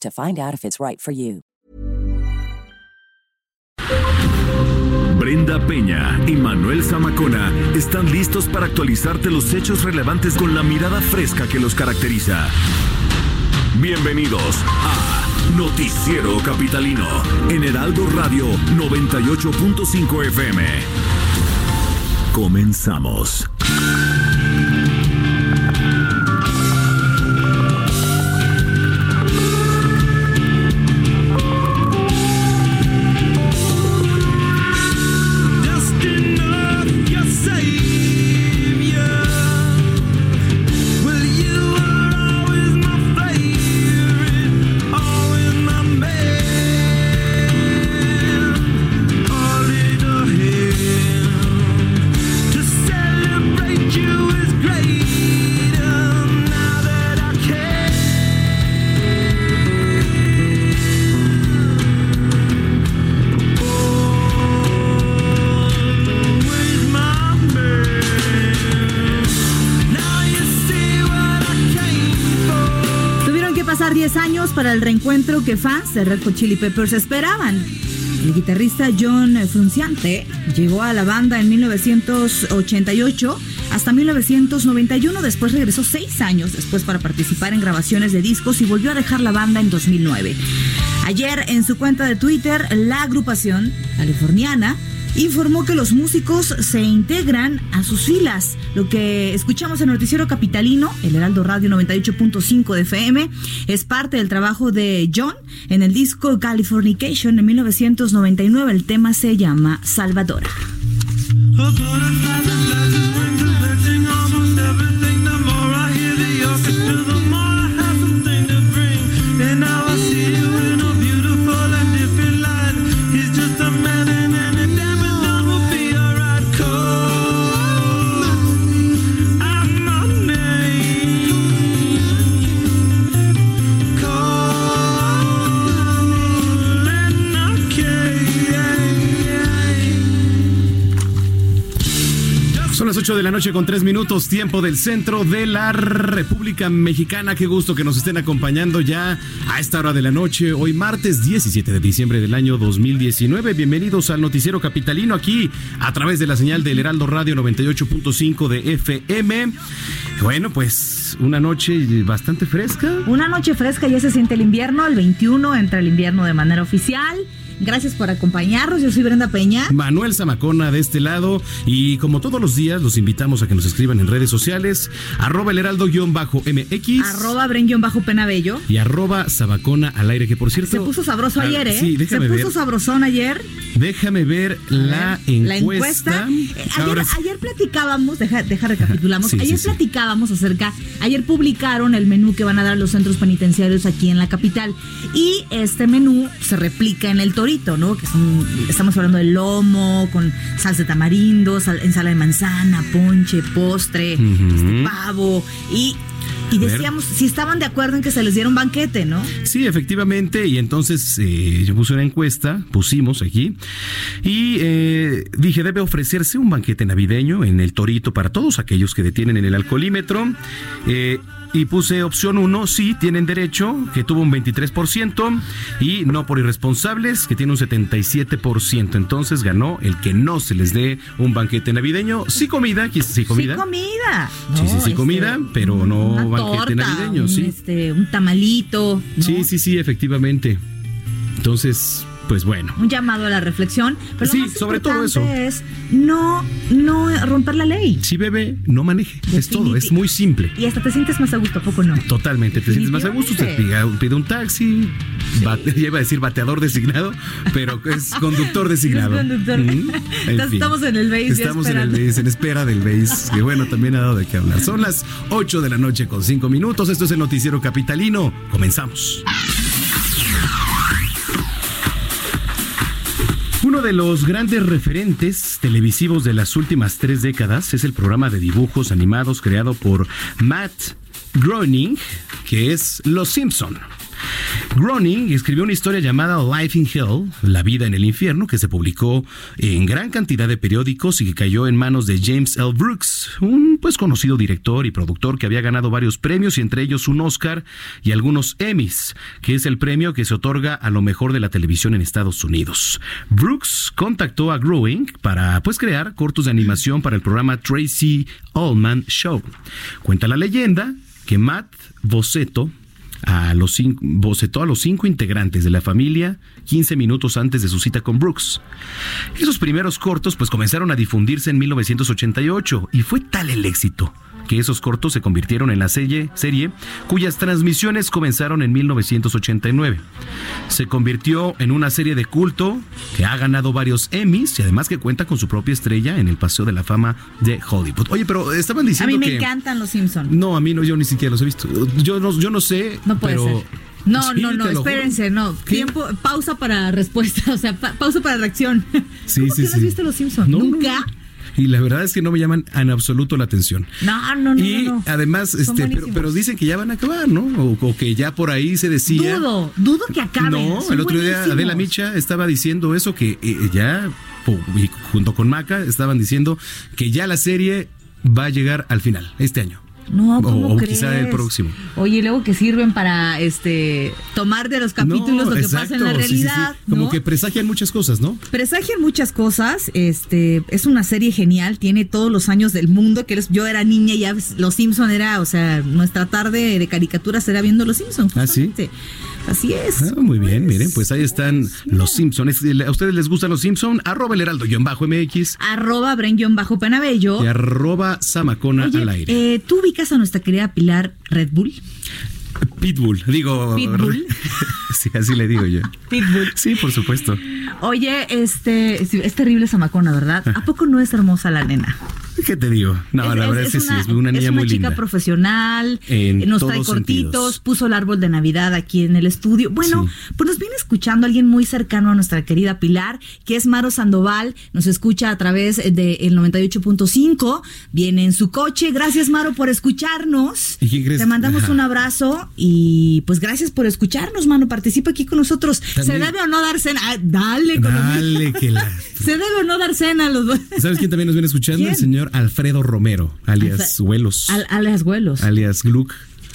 to find out if it's right for you. Brenda Peña y Manuel Zamacona están listos para actualizarte los hechos relevantes con la mirada fresca que los caracteriza. Bienvenidos a Noticiero Capitalino en Heraldo Radio 98.5 FM. Comenzamos. Que fans de Red Hot Chili Peppers esperaban. El guitarrista John Frunciante llegó a la banda en 1988 hasta 1991. Después regresó seis años después para participar en grabaciones de discos y volvió a dejar la banda en 2009. Ayer en su cuenta de Twitter, la agrupación californiana informó que los músicos se integran a sus filas. Lo que escuchamos en Noticiero Capitalino, el Heraldo Radio 98.5 de FM, es parte del trabajo de John en el disco Californication en 1999. El tema se llama Salvadora. 8 de la noche con 3 minutos, tiempo del centro de la República Mexicana. Qué gusto que nos estén acompañando ya a esta hora de la noche, hoy martes 17 de diciembre del año 2019. Bienvenidos al Noticiero Capitalino aquí a través de la señal del Heraldo Radio 98.5 de FM. Bueno, pues una noche bastante fresca. Una noche fresca, ya se siente el invierno, el 21 entra el invierno de manera oficial. Gracias por acompañarnos. Yo soy Brenda Peña. Manuel Zamacona de este lado. Y como todos los días, los invitamos a que nos escriban en redes sociales. Arroba el heraldo-mx. Arroba bren-penabello. Y arroba Zamacona al aire, que por cierto. Se puso sabroso Ah, ayer, ¿eh? Sí, déjame Se puso ver. sabrosón ayer. Déjame ver la La encuesta. encuesta. Eh, Ayer, Ahora sí. ayer platicábamos, deja, deja recapitulamos. Sí, ayer platicábamos acerca, ayer publicaron el menú que van a dar los centros penitenciarios aquí en la capital. Y este menú se replica en el Torito, ¿no? Que son, estamos hablando de lomo, con salsa de tamarindo, sal- ensalada de manzana, ponche, postre, este, pavo. Y, decíamos si estaban de acuerdo en que se les diera un banquete, ¿no? Sí, efectivamente, y entonces eh, yo puse una encuesta, pusimos aquí, y eh, dije, debe ofrecerse un banquete navideño en el Torito para todos aquellos que detienen en el alcoholímetro. eh, y puse opción 1, sí, tienen derecho, que tuvo un 23%, y no por irresponsables, que tiene un 77%. Entonces ganó el que no se les dé un banquete navideño. Sí comida, sí comida. Sí, comida. Sí, sí, sí, comida, pero no una banquete torta, navideño, un, sí. Este, un tamalito. ¿no? Sí, sí, sí, efectivamente. Entonces, pues bueno. Un llamado a la reflexión. Pero Sí, lo más sobre todo eso. es no, no romper la ley. Si bebe, no maneje. Es todo, es muy simple. Y hasta te sientes más a gusto, ¿a poco no? Totalmente, te sientes más a gusto, usted pide, un taxi, bate- ya iba a decir bateador designado, pero es conductor designado. Es conductor. Mm, en Entonces, estamos en el base Estamos en el base, en espera del base, que bueno, también ha dado de qué hablar. Son las 8 de la noche con 5 minutos, esto es el noticiero capitalino, comenzamos. Uno de los grandes referentes televisivos de las últimas tres décadas es el programa de dibujos animados creado por Matt Groening, que es Los Simpson. Groening escribió una historia llamada Life in Hell, La vida en el infierno, que se publicó en gran cantidad de periódicos y que cayó en manos de James L. Brooks, un pues conocido director y productor que había ganado varios premios y entre ellos un Oscar y algunos Emmys, que es el premio que se otorga a lo mejor de la televisión en Estados Unidos. Brooks contactó a Groening para pues crear cortos de animación para el programa Tracy Allman Show. Cuenta la leyenda que Matt Boceto a los cinco, bocetó a los cinco integrantes de la familia 15 minutos antes de su cita con Brooks. Esos primeros cortos pues comenzaron a difundirse en 1988 y fue tal el éxito que esos cortos se convirtieron en la serie, serie cuyas transmisiones comenzaron en 1989. Se convirtió en una serie de culto que ha ganado varios Emmys y además que cuenta con su propia estrella en el Paseo de la Fama de Hollywood. Oye, pero estaban A diciendo mí me que... encantan los Simpsons. No, a mí no, yo ni siquiera los he visto. Yo no, yo no sé. No puede pero- ser. No, Sí, no, no, espérense, no. ¿Qué? Tiempo, pausa para respuesta, o sea, pa- pausa para reacción. Sí, ¿Cómo sí, que no has visto Los Simpsons? No, no, ¿Nunca? no. Y la verdad es que no me llaman en absoluto la atención. No, no, no, y no, no. además, Son este, pero, pero dicen que ya van a acabar, ¿no? O, o que ya por ahí se decía. Dudo, dudo que acaben. No, son el otro día buenísimos. Adela Micha estaba diciendo eso, que eh, ya, junto con Maca, estaban diciendo que ya la serie va a llegar al final, este año. No, O- ¿cómo o crees? quizá el próximo. Oye, y luego que sirven para este tomar de los capítulos No, lo que pasa en la sí, sí, sí. realidad. Como ¿no? que presagian muchas cosas, ¿no? Presagian muchas cosas, este, es una serie genial, tiene todos los años del mundo, que yo era niña y ya Los Simpson era, o sea, nuestra tarde de caricaturas era viendo Los Simpson. ¿Ah, sí? Así es. Ah, muy bien, miren, pues ahí están los Simpsons. ¿A ustedes les gustan los Simpsons? Arroba el heraldo-mx Arroba Bren-Panabello. y arroba Samacona Oye, al aire. eh, ¿tú ubicas a nuestra querida Pilar Red Bull? Pitbull, digo. Pitbull. sí, así le digo yo. Pitbull. Sí, por supuesto. Oye, este, es terrible Samacona, ¿verdad? ¿A poco no es hermosa la nena? ¿Qué te digo? No, la verdad es, que sí, es una niña muy chica linda. profesional, En eh, nos trae cortitos, sentidos. puso el árbol de Navidad aquí en el estudio. Bueno, Sí. pues nos viene escuchando alguien muy cercano a nuestra querida Pilar, que es Maro Sandoval, nos escucha a través del 98.5, viene en su coche. Gracias, Maro, por escucharnos. ¿Y crees? Te mandamos Ajá. un abrazo y pues gracias por escucharnos, mano. Participa aquí con nosotros. ¿Se debe o no dar cena? Ah, dale, economía. Dale, que la. ¿Se debe o no dar cena los dos? ¿Sabes quién también nos viene escuchando? ¿Quién? El señor Alfredo Romero, alias Huelos, Al, alias abuelos. alias Gluck.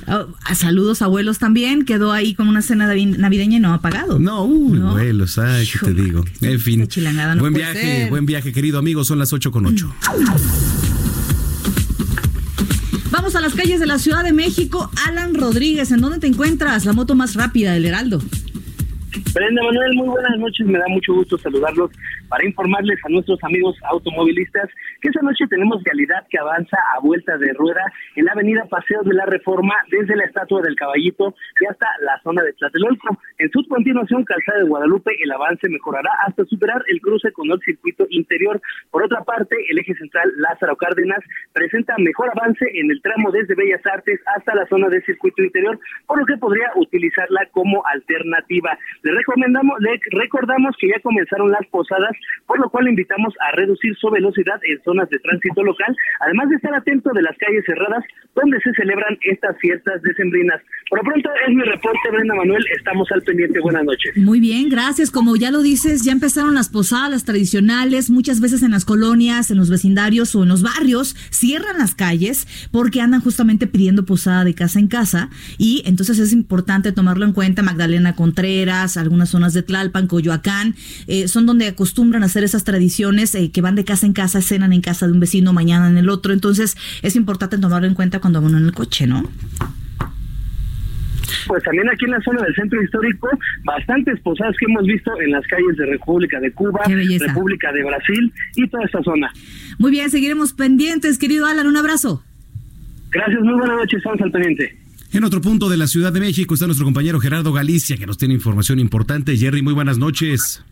Oh, a saludos abuelos también. Quedó ahí con una cena navi- navideña y no ha pagado. No, uy, No. Huelos, ay, ¿qué te digo? En fin, no buen viaje, ser. buen viaje, querido amigo, son las 8 con 8. Vamos a las calles de la Ciudad de México. Alan Rodríguez, ¿en dónde te encuentras? La moto más rápida del Heraldo. Brenda Manuel, muy buenas noches. Me da mucho gusto saludarlos para informarles a nuestros amigos automovilistas que esta noche tenemos realidad que avanza a vuelta de rueda en la avenida Paseo de la Reforma desde la Estatua del Caballito y hasta la zona de Tlatelolco. En su continuación, Calzada de Guadalupe, el avance mejorará hasta superar el cruce con el circuito interior. Por otra parte, el eje central Lázaro Cárdenas presenta mejor avance en el tramo desde Bellas Artes hasta la zona del circuito interior, por lo que podría utilizarla como alternativa. Le recomendamos, le recordamos que ya comenzaron las posadas, por lo cual invitamos a reducir su velocidad en zonas de tránsito local, además de estar atento de las calles cerradas donde se celebran estas fiestas decembrinas. Por lo pronto es mi reporte, Brenda Manuel, estamos al pendiente. Buenas noches. Muy bien, gracias. Como ya lo dices, ya empezaron las posadas tradicionales. Muchas veces en las colonias, en los vecindarios o en los barrios cierran las calles porque andan justamente pidiendo posada de casa en casa. Y entonces es importante tomarlo en cuenta. Magdalena Contreras, algunas zonas de Tlalpan, Coyoacán, eh, son donde acostumbran a hacer esas tradiciones eh, que van de casa en casa, cenan en casa de un vecino, mañana en el otro. Entonces es importante tomarlo en cuenta cuando van en el coche, ¿no? pues también aquí en la zona del centro histórico, bastantes posadas que hemos visto en las calles de República de Cuba, República de Brasil y toda esta zona. Muy bien, seguiremos pendientes, querido Alan, un abrazo. Gracias, muy buenas noches, estamos al pendiente. En otro punto de la Ciudad de México está nuestro compañero Gerardo Galicia, que nos tiene información importante. Jerry, muy buenas noches.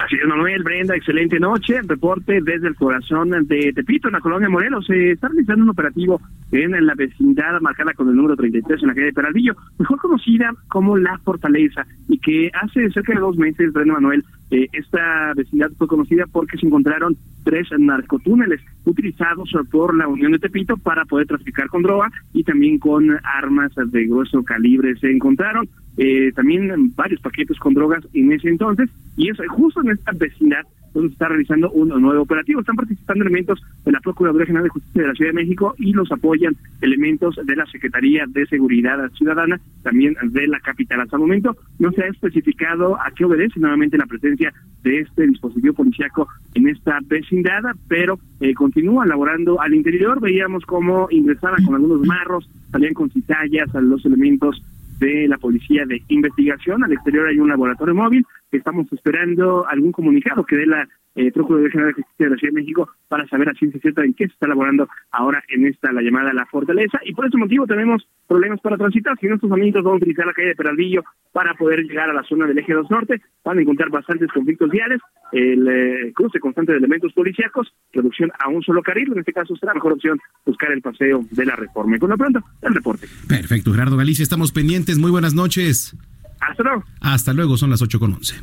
Así es, Manuel, Brenda, excelente noche. Reporte desde el corazón de Tepito, en la colonia Morelos. Se está realizando un operativo en la vecindad marcada con el número 33 en la calle de Peralvillo, mejor conocida como La Fortaleza, y que hace cerca de dos meses, Brenda Manuel, eh, esta vecindad fue conocida porque se encontraron tres narcotúneles utilizados por la Unión de Tepito para poder traficar con droga y también con armas de grueso calibre. Se encontraron eh, también varios paquetes con drogas en ese entonces y es justo en esta vecindad donde se está realizando un nuevo operativo. Están participando elementos de la Procuraduría General de Justicia de la Ciudad de México y los apoyan elementos de la Secretaría de Seguridad Ciudadana, también de la capital. Hasta el momento no se ha especificado a qué obedece nuevamente la presencia de este dispositivo policiaco en esta vecindad, pero eh, continúa laborando al interior. Veíamos cómo ingresaban con algunos marros, salían con cizallas a los elementos de la Policía de Investigación. Al exterior hay un laboratorio móvil. Estamos esperando algún comunicado que dé la eh, Procuraduría General de Justicia de la Ciudad de México para saber a ciencia cierta en qué se está elaborando ahora en esta, la llamada La Fortaleza. Y por ese motivo tenemos problemas para transitar. Si nuestros amigos van a utilizar la calle de Peralvillo para poder llegar a la zona del eje 2 norte, van a encontrar bastantes conflictos viales, el eh, cruce constante de elementos policíacos, reducción a un solo carril. En este caso será mejor opción buscar el paseo de la reforma. Y con lo pronto, el reporte. Perfecto, Gerardo Galicia, estamos pendientes. Muy buenas noches. Hasta luego. Hasta luego, son las 8 con 11.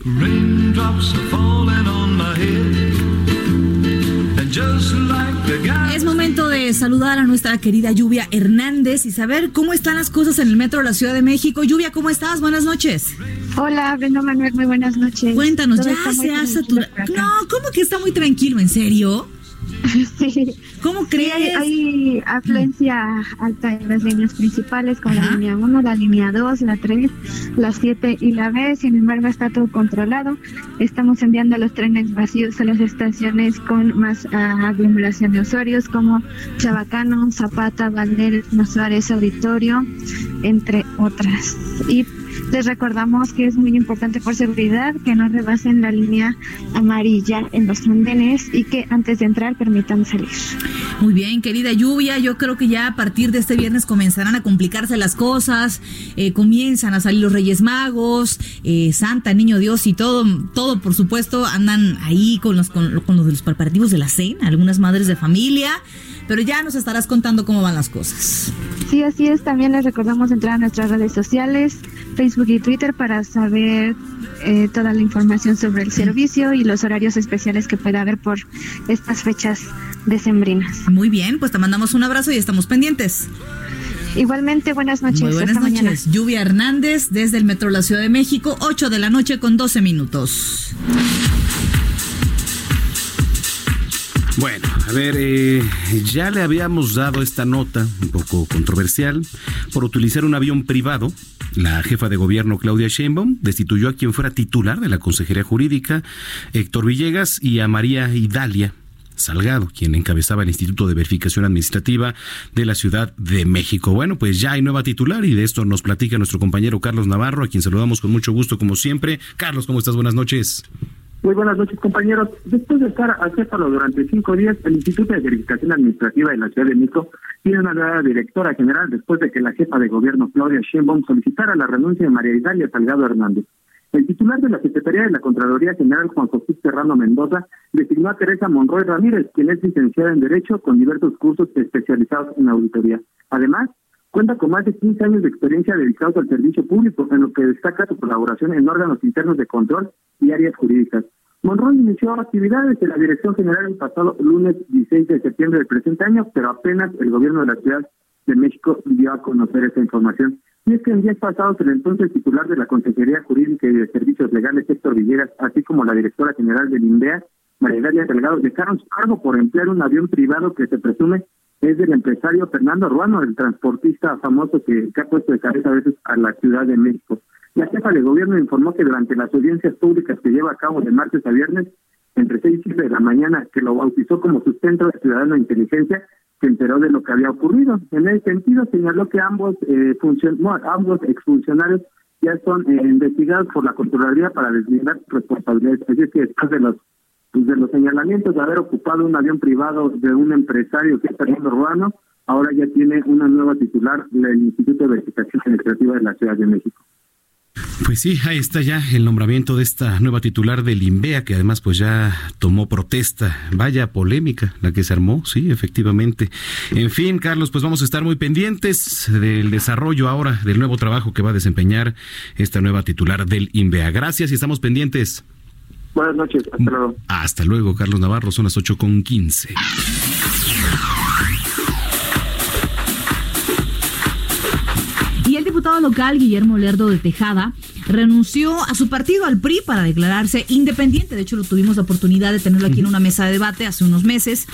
Es momento de saludar a nuestra querida Lluvia Hernández y saber cómo están las cosas en el metro de la Ciudad de México. Lluvia, ¿cómo estás? Buenas noches. Hola, Brenda Manuel, muy buenas noches. Cuéntanos, ya se ha saturado. No, ¿cómo que está muy tranquilo? ¿En serio? Sí. ¿Cómo crees? hay afluencia alta en las líneas principales, como la línea 1, la línea 2, la 3, la 7 y la B. Sin embargo, está todo controlado. Estamos enviando los trenes vacíos a las estaciones con más aglomeración de usuarios, como Chabacano, Zapata, Valderes, Suárez, Auditorio, entre otras. Y les recordamos que es muy importante por seguridad que no rebasen la línea amarilla en los andenes y que antes de entrar permitan salir. Muy bien, querida Lluvia, yo creo que ya a partir de este viernes comenzarán a complicarse las cosas, eh, comienzan a salir los Reyes Magos, eh, Santa, Niño Dios y todo, todo por supuesto andan ahí con los, con, con los de los preparativos de la cena, algunas madres de familia pero ya nos estarás contando cómo van las cosas. Sí, así es. También les recordamos entrar a nuestras redes sociales, Facebook y Twitter, para saber eh, toda la información sobre el servicio y los horarios especiales que pueda haber por estas fechas decembrinas. Muy bien, pues te mandamos un abrazo y estamos pendientes. Igualmente, buenas noches. Muy buenas noches. Lluvia Hernández desde el Metro de la Ciudad de México, 8 de la noche con 12 minutos. Bueno, a ver, eh, ya le habíamos dado esta nota un poco controversial por utilizar un avión privado. La jefa de gobierno Claudia Sheinbaum destituyó a quien fuera titular de la Consejería Jurídica, Héctor Villegas, y a María Idalia, Salgado, quien encabezaba el Instituto de Verificación Administrativa de la Ciudad de México. Bueno, pues ya hay nueva titular y de esto nos platica nuestro compañero Carlos Navarro, a quien saludamos con mucho gusto como siempre. Carlos, ¿cómo estás? Buenas noches. Muy buenas noches, compañeros. Después de estar acéptalo durante cinco días, el Instituto de Verificación Administrativa de la Ciudad de México tiene una nueva directora general después de que la jefa de gobierno, Claudia Sheinbaum, solicitara la renuncia de María Italia Salgado Hernández. El titular de la Secretaría de la Contraloría General, Juan José Serrano Mendoza, designó a Teresa Monroy Ramírez, quien es licenciada en Derecho con diversos cursos especializados en auditoría. Además, cuenta con más de 15 años de experiencia dedicados al servicio público, en lo que destaca su colaboración en órganos internos de control y áreas jurídicas. Monroy inició actividades en la Dirección General el pasado lunes 16 de septiembre del presente año, pero apenas el gobierno de la Ciudad de México dio a conocer esa información. Y es que en días pasados el entonces titular de la Consejería Jurídica y de Servicios Legales, Héctor Villegas, así como la directora general del INDEA, María Delgado, dejaron su cargo por emplear un avión privado que se presume es del empresario Fernando Ruano, el transportista famoso que, ha puesto de cabeza a veces a la Ciudad de México. La jefa de gobierno informó que durante las audiencias públicas que lleva a cabo de martes a viernes, entre 6 y 7 de la mañana, que lo bautizó como su centro de ciudadano de inteligencia, se enteró de lo que había ocurrido. En ese sentido, señaló que ambos eh, funcion ambos exfuncionarios ya son eh, investigados por la Contraloría para deslindar responsabilidades. Es decir, después de los de los señalamientos de haber ocupado un avión privado de un empresario que es Fernando Urbano, ahora ya tiene una nueva titular del Instituto de Verificación Administrativa de la Ciudad de México. Pues sí, ahí está ya el nombramiento de esta nueva titular del INVEA, que además pues ya tomó protesta. Vaya polémica la que se armó, sí, efectivamente. En fin, Carlos, pues vamos a estar muy pendientes del desarrollo ahora del nuevo trabajo que va a desempeñar esta nueva titular del INVEA. Gracias y estamos pendientes. Buenas noches, hasta luego. Hasta luego, Carlos Navarro, son las ocho con quince. diputado local Guillermo Lerdo de Tejada renunció a su partido, al PRI, para declararse independiente. De hecho, lo tuvimos la oportunidad de tenerlo aquí en una mesa de debate hace unos meses.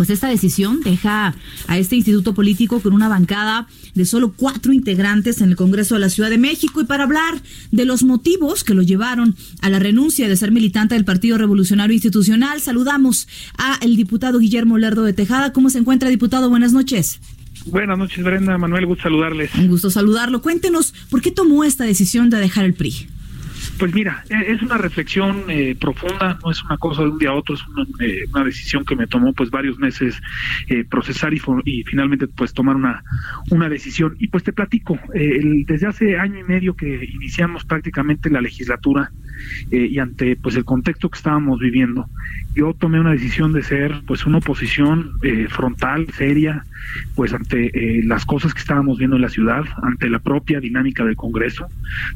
Pues esta decisión deja a este instituto político con una bancada de solo cuatro integrantes en el Congreso de la Ciudad de México y para hablar de los motivos que lo llevaron a la renuncia de ser militante del Partido Revolucionario Institucional, saludamos a el diputado Guillermo Lerdo de Tejada. ¿Cómo se encuentra, diputado? Buenas noches. Buenas noches, Brenda. Manuel, gusto saludarles. Un gusto saludarlo. Cuéntenos, ¿por qué tomó esta decisión de dejar el PRI? Pues mira, e, es una reflexión eh, profunda, no es una cosa de un día a otro, es una, eh, decisión que me tomó pues varios meses eh, procesar y, finalmente pues tomar una, una decisión. Y pues te platico, desde hace año y medio que iniciamos prácticamente la legislatura y ante pues el contexto que estábamos viviendo, yo tomé una decisión de ser pues una oposición frontal, seria, pues ante las cosas que estábamos viendo en la ciudad, ante la propia dinámica del Congreso,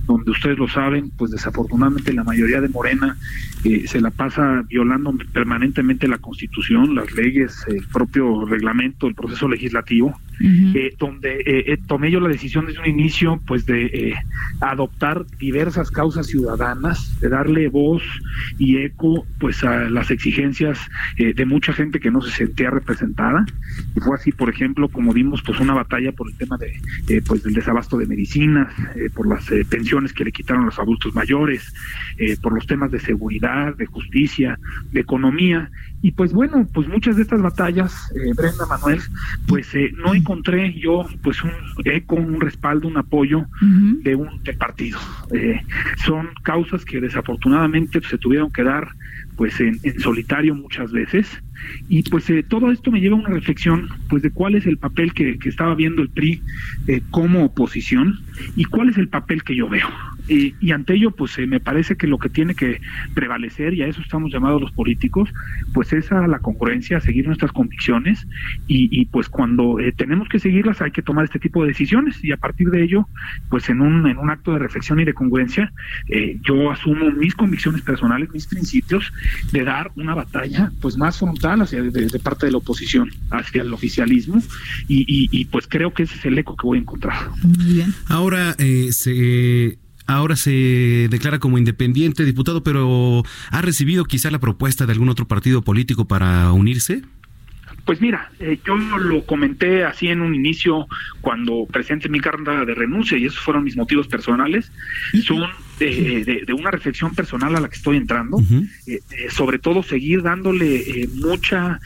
donde ustedes lo saben, pues desafortunadamente la mayoría de Morena eh, se la pasa violando permanentemente la Constitución, las leyes, el propio reglamento, el proceso legislativo, eh, donde eh, tomé yo la decisión desde un inicio pues de adoptar diversas causas ciudadanas, de darle voz y eco pues a las exigencias de mucha gente que no se sentía representada y fue así por ejemplo como dimos pues una batalla por el tema de pues del desabasto de medicinas, por las pensiones que le quitaron a los adultos mayores eh, por los temas de seguridad, de justicia, de economía. Y pues bueno, pues muchas de estas batallas, eh, Brenda Manuel, pues eh, no encontré yo pues un eco, un respaldo, un apoyo de un partido. son causas que desafortunadamente se tuvieron que dar pues en, solitario muchas veces. Y pues todo esto me lleva a una reflexión pues de cuál es el papel que, estaba viendo el PRI como oposición y cuál es el papel que yo veo y, ante ello, pues eh, me parece que lo que tiene que prevalecer, y a eso estamos llamados los políticos, pues es a la congruencia, a seguir nuestras convicciones, y, pues cuando eh, tenemos que seguirlas hay que tomar este tipo de decisiones, y a partir de ello, pues en un, en un acto de reflexión y de congruencia, eh, yo asumo mis convicciones personales, mis principios, de dar una batalla pues más frontal hacia de, parte de la oposición, hacia el oficialismo, y, y, pues creo que ese es el eco que voy a encontrar. Muy bien. Ahora, se ahora se declara como independiente diputado, pero ¿ha recibido quizá la propuesta de algún otro partido político para unirse? Pues mira, eh, yo lo comenté así en un inicio cuando presenté mi carta de renuncia y esos fueron mis motivos personales. Son de, una reflexión personal a la que estoy entrando, eh, eh, sobre todo seguir dándole mucha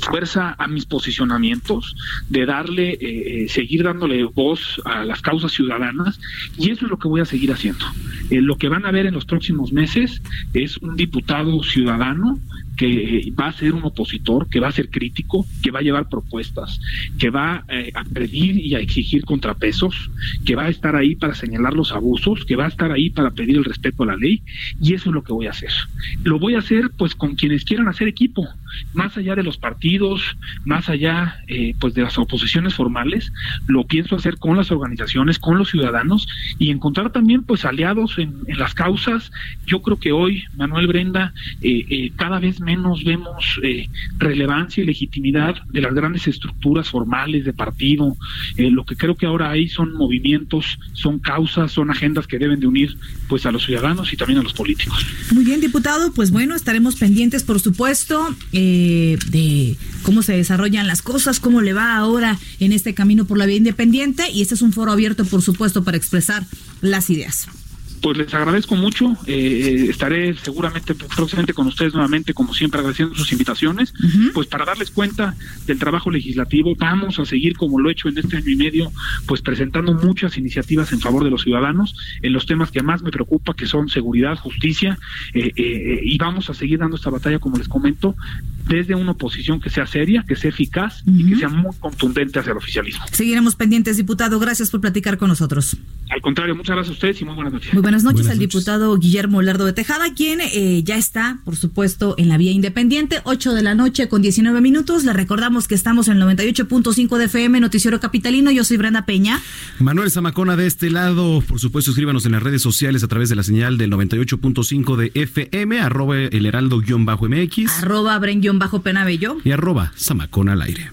fuerza a mis posicionamientos, de darle, seguir dándole voz a las causas ciudadanas y eso es lo que voy a seguir haciendo. lo que van a ver en los próximos meses es un diputado ciudadano que va a ser un opositor, que va a ser crítico, que va a llevar propuestas, que va eh, a pedir y a exigir contrapesos, que va a estar ahí para señalar los abusos, que va a estar ahí para pedir el respeto a la ley, y eso es lo que voy a hacer. Lo voy a hacer pues con quienes quieran hacer equipo, más allá de los partidos, más allá eh, pues de las oposiciones formales, lo pienso hacer con las organizaciones, con los ciudadanos y encontrar también pues aliados en, las causas. Yo creo que hoy, Manuel Brenda, eh, cada vez menos vemos eh, relevancia y legitimidad de las grandes estructuras formales de partido. Eh, lo que creo que ahora hay son movimientos, son causas, son agendas que deben de unir pues a los ciudadanos y también a los políticos. Muy bien, diputado, pues bueno, estaremos pendientes, por supuesto, eh, de cómo se desarrollan las cosas, cómo le va ahora en este camino por la vía independiente y este es un foro abierto, por supuesto, para expresar las ideas. Pues les agradezco mucho. Eh, estaré seguramente próximamente con ustedes nuevamente, como siempre, agradeciendo sus invitaciones, pues para darles cuenta del trabajo legislativo. Vamos a seguir, como lo he hecho en este año y medio, pues presentando muchas iniciativas en favor de los ciudadanos en los temas que más me preocupa, que son seguridad, justicia, eh, eh, y vamos a seguir dando esta batalla, como les comento, desde una oposición que sea seria, que sea eficaz y que sea muy contundente hacia el oficialismo. Seguiremos pendientes, diputado. Gracias por platicar con nosotros. Al contrario, muchas gracias a ustedes y muy buenas noches. Muy buenas noches al diputado Guillermo Lerdo de Tejada, quien eh, ya está, por supuesto, en la vía independiente, 8 de la noche con 19 minutos. Le recordamos que estamos en el 98.5 de FM, Noticiero Capitalino. Yo soy Brenda Peña. Manuel Zamacona de este lado. Por supuesto, escríbanos en las redes sociales a través de la señal del 98.5 de FM, arroba el heraldo-mx. Arroba bren-penabello. Y arroba Zamacona al aire.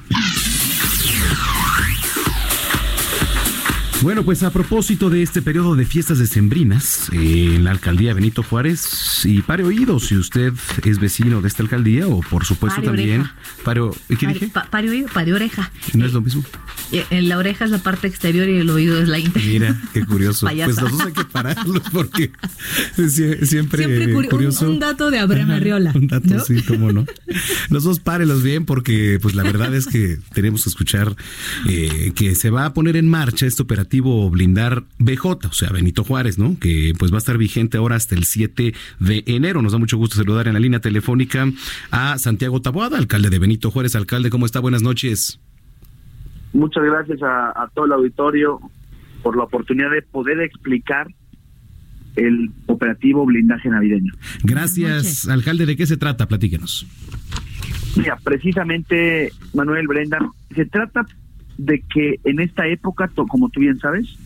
Bueno, pues a propósito de este periodo de fiestas decembrinas eh, en la alcaldía Benito Juárez, y pare oído si usted es vecino de esta alcaldía o por supuesto también. Pare, ¿Qué dije? pare oído, pare oreja. ¿No es lo mismo? Eh, en la oreja es la parte exterior y el oído es la interior. Mira, qué curioso. pues los dos hay que pararlos porque siempre, siempre curioso. Un, dato de Abraham Arriola. un dato, sí, cómo no. Los dos párelos bien porque pues la verdad es que tenemos que escuchar eh, que se va a poner en marcha este operativo blindar BJ, o sea, Benito Juárez, ¿no? Que pues va a estar vigente ahora hasta el 7 de enero. Nos da mucho gusto saludar en la línea telefónica a Santiago Taboada, alcalde de Benito Juárez. Alcalde, ¿cómo está? Buenas noches. Muchas gracias a, todo el auditorio por la oportunidad de poder explicar el operativo blindaje navideño. Gracias, alcalde. ¿De qué se trata? Platíquenos. Mira, precisamente, Manuel Brenda, se trata de que en esta época, como tú bien sabes,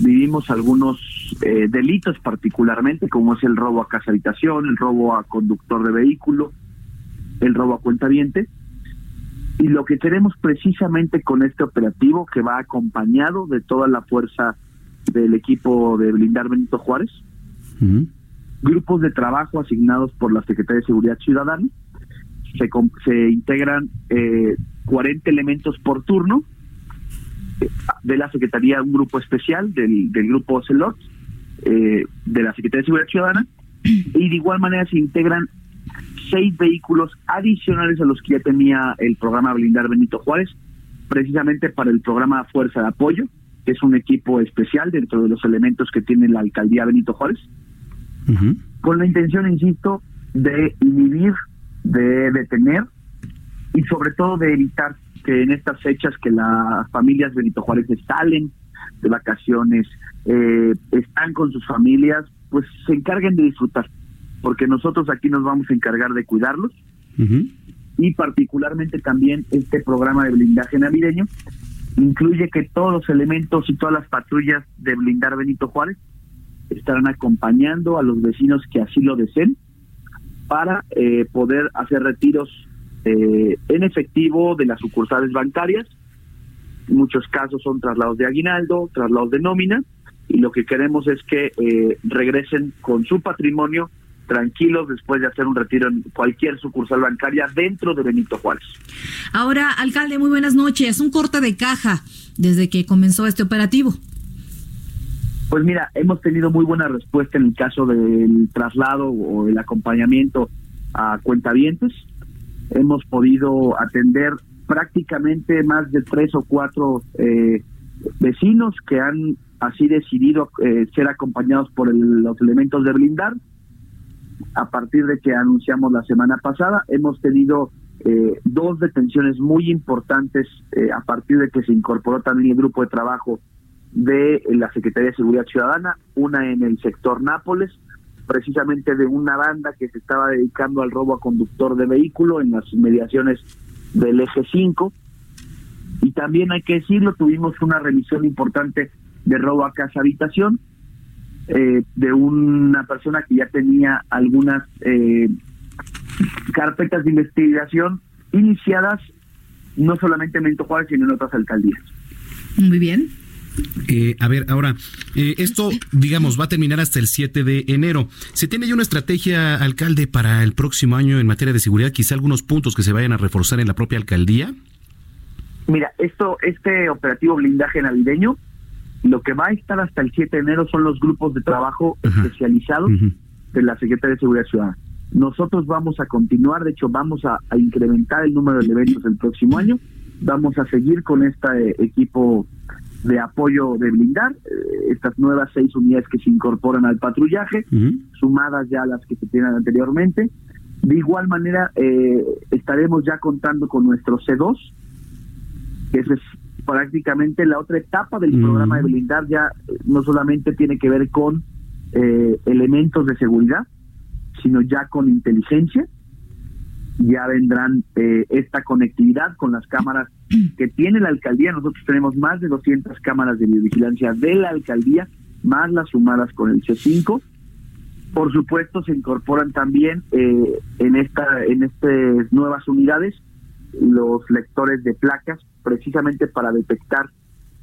vivimos algunos eh, delitos particularmente, como es el robo a casa habitación, el robo a conductor de vehículo, el robo a cuenta viente. Y lo que queremos precisamente con este operativo, que va acompañado de toda la fuerza del equipo de blindar Benito Juárez, grupos de trabajo asignados por la Secretaría de Seguridad Ciudadana, se, se integran eh, 40 elementos por turno de la Secretaría, un grupo especial del, del grupo CELOT, eh, de la Secretaría de Seguridad Ciudadana, y de igual manera se integran seis vehículos adicionales a los que ya tenía el programa Blindar Benito Juárez, precisamente para el programa Fuerza de Apoyo, que es un equipo especial dentro de los elementos que tiene la alcaldía Benito Juárez, con la intención, insisto, de inhibir, de detener y sobre todo de evitar que en estas fechas que las familias Benito Juárez salen de vacaciones, eh, están con sus familias, pues se encarguen de disfrutar, porque nosotros aquí nos vamos a encargar de cuidarlos. Y particularmente también este programa de blindaje navideño incluye que todos los elementos y todas las patrullas de blindar Benito Juárez estarán acompañando a los vecinos que así lo deseen para eh, poder hacer retiros eh, en efectivo de las sucursales bancarias. En muchos casos son traslados de aguinaldo, traslados de nómina, y lo que queremos es que eh, regresen con su patrimonio tranquilos después de hacer un retiro en cualquier sucursal bancaria dentro de Benito Juárez. Ahora, alcalde, muy buenas noches. Un corte de caja desde que comenzó este operativo. Pues mira, hemos tenido muy buena respuesta en el caso del traslado o el acompañamiento a cuentavientes hemos podido atender prácticamente más de tres o cuatro eh, vecinos que han así decidido eh, ser acompañados por los elementos de blindar. A partir de que anunciamos la semana pasada, hemos tenido eh, dos detenciones muy importantes a partir de que se incorporó también el grupo de trabajo de la Secretaría de Seguridad Ciudadana, una en el sector Nápoles precisamente de una banda que se estaba dedicando al robo a conductor de vehículo en las inmediaciones del eje 5. Y también hay que decirlo, tuvimos una revisión importante de robo a casa habitación eh, de una persona que ya tenía algunas eh, carpetas de investigación iniciadas no solamente en Mento Juárez, sino en otras alcaldías. Muy bien. Eh, a ver, ahora, eh, esto, digamos, va a terminar hasta el 7 de enero. ¿Se tiene ya una estrategia, alcalde, para el próximo año en materia de seguridad? Quizá algunos puntos que se vayan a reforzar en la propia alcaldía. Mira, esto, este operativo blindaje navideño Lo que va a estar hasta el 7 de enero son los grupos de trabajo especializados de la Secretaría de Seguridad Ciudadana. Nosotros vamos a continuar, de hecho vamos a, incrementar el número de eventos el próximo año, vamos a seguir con este equipo de apoyo de blindar, eh, estas nuevas seis unidades que se incorporan al patrullaje, sumadas ya a las que se tienen anteriormente. De igual manera, eh, estaremos ya contando con nuestro C2, que es prácticamente la otra etapa del programa de blindar, ya eh, no solamente tiene que ver con elementos de seguridad, sino ya con inteligencia. Ya vendrán esta conectividad con las cámaras que tiene la alcaldía. Nosotros tenemos más de 200 cámaras de vigilancia de la alcaldía, más las sumadas con el C5. Por supuesto, se incorporan también eh, en esta en estas nuevas unidades los lectores de placas, precisamente para detectar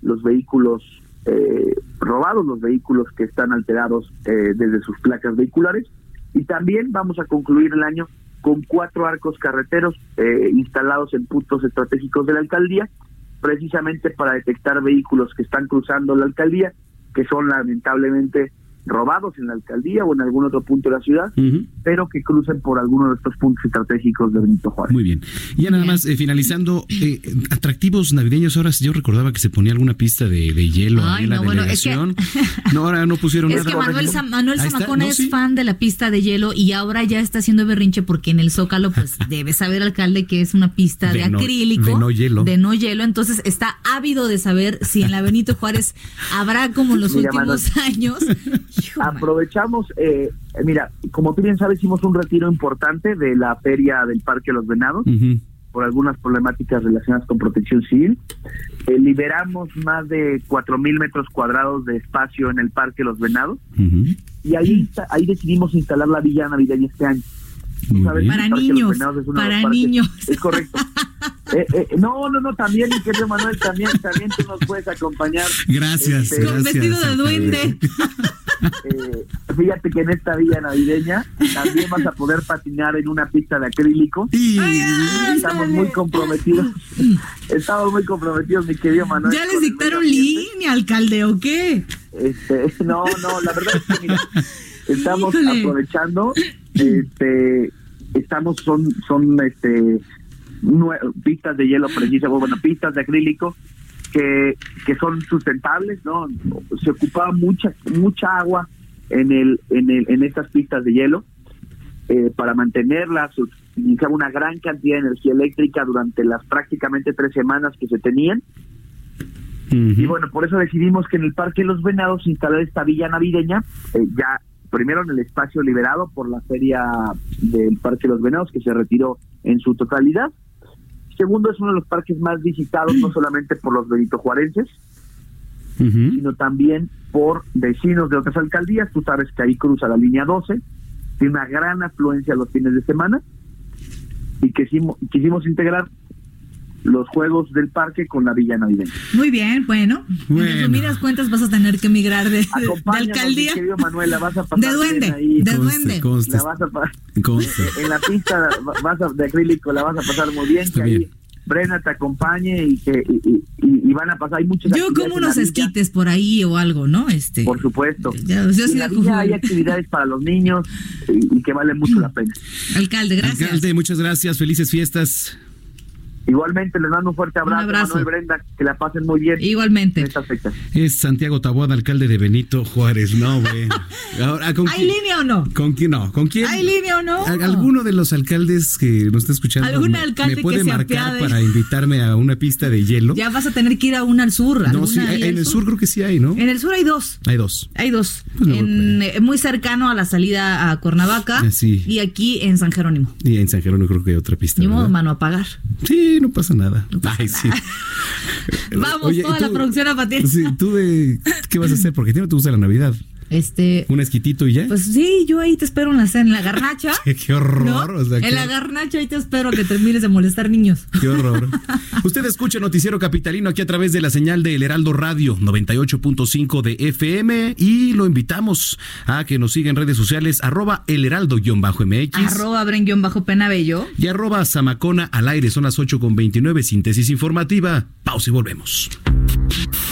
los vehículos eh, robados, los vehículos que están alterados eh, desde sus placas vehiculares. Y también vamos a concluir el año con cuatro arcos carreteros eh, instalados en puntos estratégicos de la alcaldía, precisamente para detectar vehículos que están cruzando la alcaldía, que son lamentablemente robados en la alcaldía o en algún otro punto de la ciudad, pero que crucen por alguno de estos puntos estratégicos de Benito Juárez. Muy bien. Y ya nada más, eh, finalizando, eh, atractivos navideños, ahora yo recordaba que se ponía alguna pista de, hielo en la delegación. no, ahora no pusieron nada. Es que Manuel, Manuel Zamacona es fan de la pista de hielo y ahora ya está haciendo berrinche porque en el Zócalo, pues debe saber, alcalde, que es una pista de, acrílico. De no hielo. De no hielo, entonces está ávido de saber si en la Benito Juárez habrá como en los últimos años Aprovechamos, eh, mira, como tú bien sabes, hicimos un retiro importante de la feria del Parque Los Venados por algunas problemáticas relacionadas con protección civil. Eh, liberamos más de cuatro mil metros cuadrados de espacio en el Parque Los Venados y ahí, ahí decidimos instalar la villa navideña este año. Para niños, para niños. Es correcto. Eh, eh, no, no, no, también, mi querido Manuel, también, también tú nos puedes acompañar. Gracias. Este, Con vestido de duende. Eh, fíjate que en esta villa navideña también vas a poder patinar en una pista de acrílico. Y estamos muy comprometidos. Estamos muy comprometidos, mi querido Manuel. ¿Ya les dictaron línea, alcalde, o qué? Este, no, no, la verdad es que estamos aprovechando, este, estamos, son, son, este, pistas de hielo precisas, bueno, pistas de acrílico que, que son sustentables, ¿no? Se ocupaba mucha mucha agua en el en el en estas pistas de hielo eh, para mantenerlas, se utilizaba una gran cantidad de energía eléctrica durante las prácticamente tres semanas que se tenían. Y bueno, por eso decidimos que en el Parque Los Venados instalar esta villa navideña, eh, ya primero en el espacio liberado por la feria del Parque Los Venados, que se retiró en su totalidad, Segundo, es uno de los parques más visitados no solamente por los benitojuarenses, sino también por vecinos de otras alcaldías. Tú sabes que ahí cruza la línea 12, tiene una gran afluencia los fines de semana y quisimos, quisimos integrar los juegos del parque con la Villa Navideña. Muy bien, bueno. En resumidas cuentas vas a tener que emigrar de, de, alcaldía. Manuel, la vas a pasar de duende, de duende. La vas a en la pista vas de acrílico la vas a pasar muy bien. que ahí Brenda te acompañe y que y, van a pasar hay muchas yo como unos esquites por ahí o algo no este por supuesto. ya, yo sí hay actividades para los niños y, que vale mucho la pena. Alcalde gracias. Alcalde muchas gracias felices fiestas Igualmente, les mando un fuerte abrazo, un abrazo. Brenda, que la pasen muy bien. Igualmente. En. Es Santiago Taboada, alcalde de Benito Juárez. No, güey. ¿Hay línea o no? ¿Con quién no? ¿Con quién? ¿Hay línea o no? ¿Alguno de los alcaldes que nos está escuchando ¿Algún alcalde me puede que marcar para invitarme a una pista de hielo? Ya vas a tener que ir a una al sur. No, sí, en el sur? creo que sí hay, ¿no? En el sur hay dos. Hay dos. Hay dos. Pues eh, muy cercano a la salida a Cuernavaca. Ah, sí. Y aquí en San Jerónimo. Y en San Jerónimo creo que hay otra pista. Ni modo, mano a pagar. Sí, no pasa nada. Ay, sí. Vamos, toda la producción a partir. Sí, ¿tú de qué vas a hacer? Porque a ti no te gusta la Navidad. Este. ¿Un esquitito y ya? Pues sí, yo ahí te espero en la, en la garnacha. qué, horror. en la garnacha ahí te espero que termines de molestar niños. Qué horror. Usted escucha Noticiero Capitalino aquí a través de la señal de El Heraldo Radio 98.5 de FM y lo invitamos a que nos siga en redes sociales arroba el heraldo-mx. Arroba bren-penabello. Y arroba zamacona al aire. Son las 8 con 29. Síntesis informativa. Pausa y volvemos.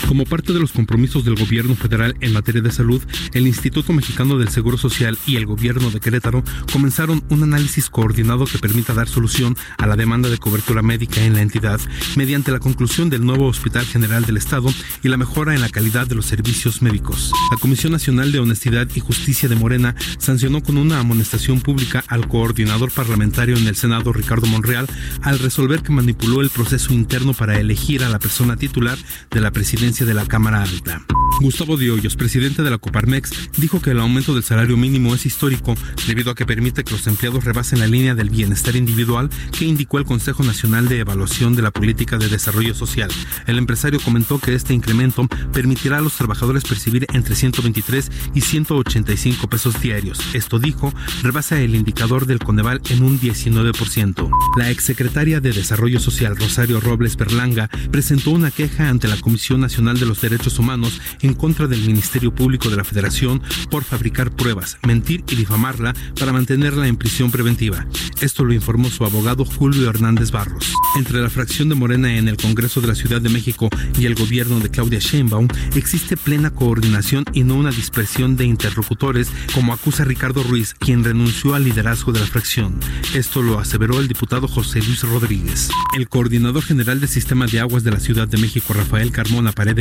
Como parte de los compromisos del gobierno federal en materia de salud, el Instituto Mexicano del Seguro Social y el gobierno de Querétaro comenzaron un análisis coordinado que permita dar solución a la demanda de cobertura médica en la entidad mediante la conclusión del nuevo Hospital General del Estado y la mejora en la calidad de los servicios médicos. La Comisión Nacional de Honestidad y Justicia de Morena sancionó con una amonestación pública al coordinador parlamentario en el Senado, Ricardo Monreal, al resolver que manipuló el proceso interno para elegir a la persona titular de la presidencia de la Cámara Alta. Gustavo de Hoyos, presidente de la Coparmex, dijo que el aumento del salario mínimo es histórico debido a que permite que los empleados rebasen la línea del bienestar individual que indicó el Consejo Nacional de Evaluación de la Política de Desarrollo Social. El empresario comentó que este incremento permitirá a los trabajadores percibir entre 123 y 185 pesos diarios. Esto dijo, rebasa el indicador del Coneval en un 19%. La exsecretaria de Desarrollo Social, Rosario Robles Berlanga, presentó una queja ante la Comisión Nacional de los Derechos Humanos en contra del Ministerio Público de la Federación por fabricar pruebas, mentir y difamarla para mantenerla en prisión preventiva. Esto lo informó su abogado Julio Hernández Barros. Entre la fracción de Morena en el Congreso de la Ciudad de México y el gobierno de Claudia Sheinbaum existe plena coordinación y no una dispersión de interlocutores como acusa Ricardo Ruiz, quien renunció al liderazgo de la fracción. Esto lo aseveró el diputado José Luis Rodríguez. El coordinador general del Sistema de Aguas de la Ciudad de México, Rafael Carmona Paredes,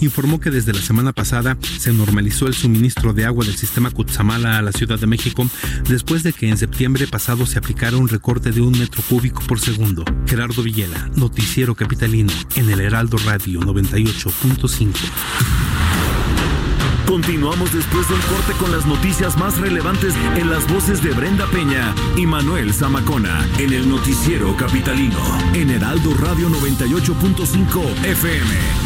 informó que desde la semana pasada se normalizó el suministro de agua del sistema Cutzamala a la Ciudad de México después de que en septiembre pasado se aplicara un recorte de un metro cúbico por segundo. Gerardo Villela, Noticiero Capitalino, en el Heraldo Radio 98.5. Continuamos después del corte con las noticias más relevantes en las voces de Brenda Peña y Manuel Zamacona en el noticiero capitalino en Heraldo Radio 98.5 FM.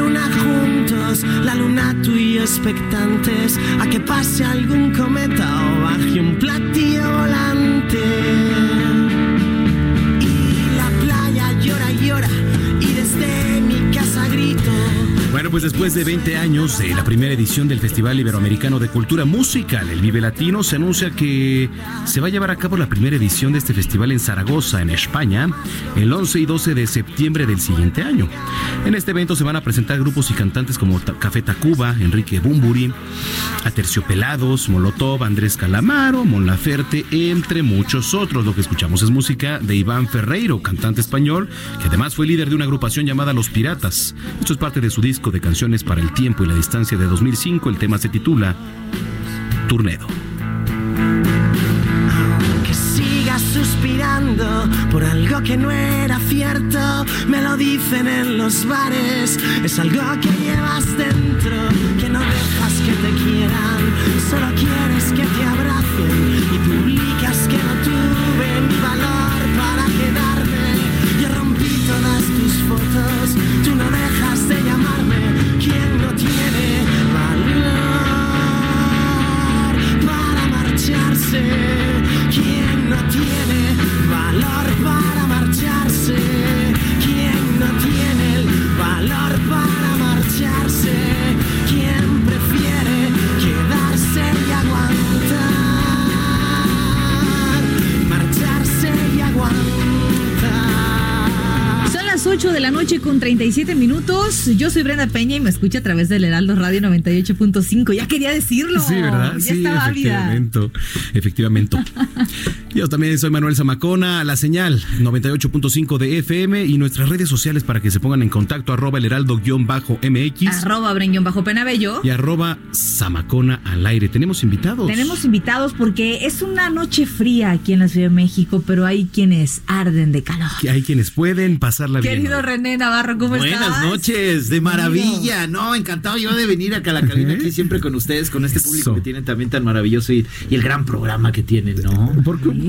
luna juntos, la luna tú y expectantes a que pase algún cometa o baje un platillo volante. Bueno, pues después de 20 años de la primera edición del Festival Iberoamericano de Cultura Musical, el Vive Latino, se anuncia que se va a llevar a cabo la primera edición de este festival en Zaragoza, en España, el 11 y 12 de septiembre del siguiente año. En este evento se van a presentar grupos y cantantes como Café Tacuba, Enrique Bumburi, Aterciopelados, Molotov, Andrés Calamaro, Mon Laferte, entre muchos otros. Lo que escuchamos es música de Iván Ferreiro, cantante español, que además fue líder de una agrupación llamada Los Piratas. Esto es parte de su disco de canciones para el tiempo y la distancia de 2005. El tema se titula Turnedo. Que sigas suspirando por algo que no era cierto. Me lo dicen en los bares. Es algo que llevas dentro, que no dejas que te quieran. Solo quieres que te abracen 8 de la noche con 37 minutos. Yo soy Brenda Peña y me escucha a través del Heraldo Radio 98.5. Ya quería decirlo. Sí, ¿verdad? Ya sí, estaba efectivamente. Efectivamente. Yo también soy Manuel Zamacona, la señal 98.5 de FM y nuestras redes sociales para que se pongan en contacto arroba el heraldo-mx arroba bajo penabello y arroba Zamacona al aire. Tenemos invitados. Tenemos invitados porque es una noche fría aquí en la Ciudad de México, pero hay quienes arden de calor. Hay quienes pueden pasarla bien. Querido René Navarro, ¿cómo estás? Buenas noches, de maravilla. No, encantado yo de venir acá a la cabina aquí siempre con ustedes, con este público que tienen también tan maravilloso y, el gran programa que tienen, ¿no? ¿Por qué?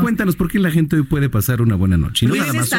Cuéntanos, ¿por qué la gente hoy puede pasar una buena noche? No pues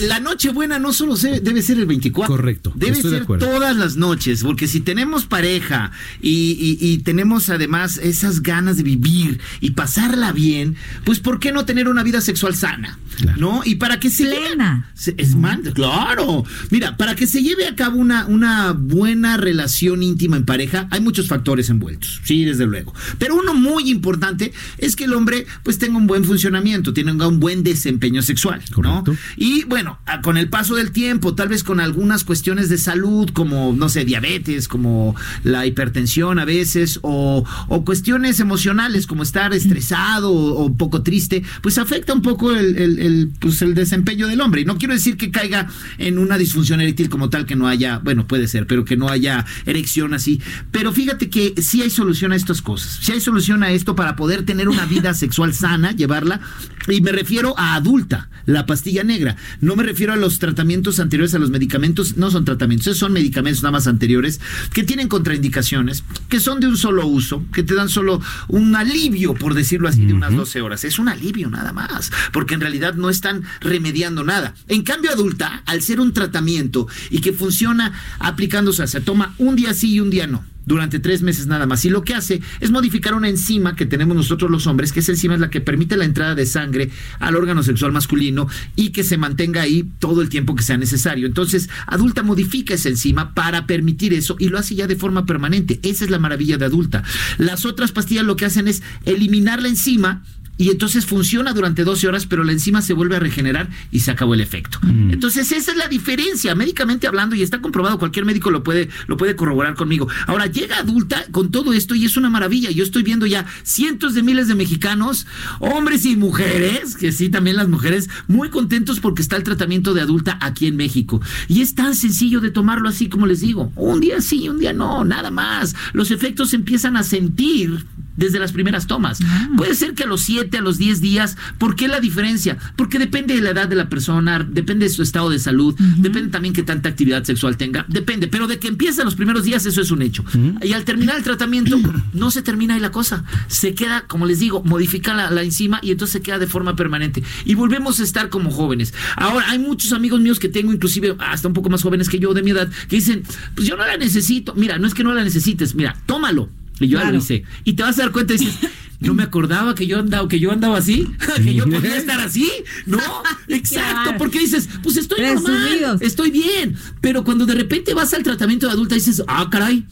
La noche buena no solo debe ser el 24. Correcto. Debe ser todas las noches, porque si tenemos pareja y, tenemos además esas ganas de vivir y pasarla bien, pues ¿por qué no tener una vida sexual sana? ¿No? Y para que se plena. es man, claro. Mira, para que se lleve a cabo una, una buena relación íntima en pareja, hay muchos factores envueltos. Sí, desde luego. Pero uno muy importante es que el hombre pues tenga un buen funcionamiento, tenga un buen desempeño sexual, ¿no? Y bueno, con el paso del tiempo, tal vez con algunas cuestiones de salud, como, no sé, diabetes, como la hipertensión a veces, o, cuestiones emocionales, como estar estresado o, un poco triste, pues afecta un poco el, pues el desempeño del hombre. Y no quiero decir que caiga en una disfunción eréctil como tal, que no haya, bueno, puede ser, pero que no haya erección así. Pero fíjate que sí hay solución a estas cosas, sí hay solución a esto para poder tener una vida sexual sana, llevarla, y me refiero a adulta, la pastilla negra. No me refiero a los tratamientos anteriores a los medicamentos, no son tratamientos, son medicamentos nada más anteriores que tienen contraindicaciones, que son de un solo uso, que te dan solo un alivio, por decirlo así, de unas 12 horas. Es un alivio nada más, porque en realidad no están remediando nada. En cambio, adulta, al ser un tratamiento y que funciona aplicándose, se toma un día sí y un día no durante tres meses nada más. Y lo que hace es modificar una enzima que tenemos nosotros los hombres, que esa enzima es la que permite la entrada de sangre al órgano sexual masculino y que se mantenga ahí todo el tiempo que sea necesario. Entonces, adulta modifica esa enzima para permitir eso y lo hace ya de forma permanente. Esa es la maravilla de adulta. Las otras pastillas lo que hacen es eliminar la enzima y entonces funciona durante 12 horas, pero la enzima se vuelve a regenerar y se acabó el efecto. Mm. Entonces, esa es la diferencia, médicamente hablando, y está comprobado, cualquier médico lo puede, lo puede corroborar conmigo. Ahora, llega adulta con todo esto y es una maravilla. Yo estoy viendo ya cientos de miles de mexicanos, hombres y mujeres, que sí, también las mujeres, muy contentos porque está el tratamiento de adulta aquí en México. Y es tan sencillo de tomarlo así como les digo. Un día sí, un día no, nada más. Los efectos se empiezan a sentir desde las primeras tomas. Ah. Puede ser que a los 7, a los 10 días, ¿por qué la diferencia? Porque depende de la edad de la persona, depende de su estado de salud, depende también que tanta actividad sexual tenga, depende, pero de que empieza los primeros días eso es un hecho. Y al terminar el tratamiento no se termina ahí la cosa, se queda, como les digo, modifica la, la enzima y entonces se queda de forma permanente y volvemos a estar como jóvenes. Ahora, hay muchos amigos míos que tengo, inclusive hasta un poco más jóvenes que yo de mi edad, que dicen, pues yo no la necesito, mira, no es que no la necesites, mira, tómalo y yo lo hice. Y te vas a dar cuenta y dices, no me acordaba que yo andaba, que yo andaba así, que yo podía estar así, ¿no? Exacto, porque dices, pues estoy normal, estoy bien, pero cuando de repente vas al tratamiento de adulta dices, ah, caray,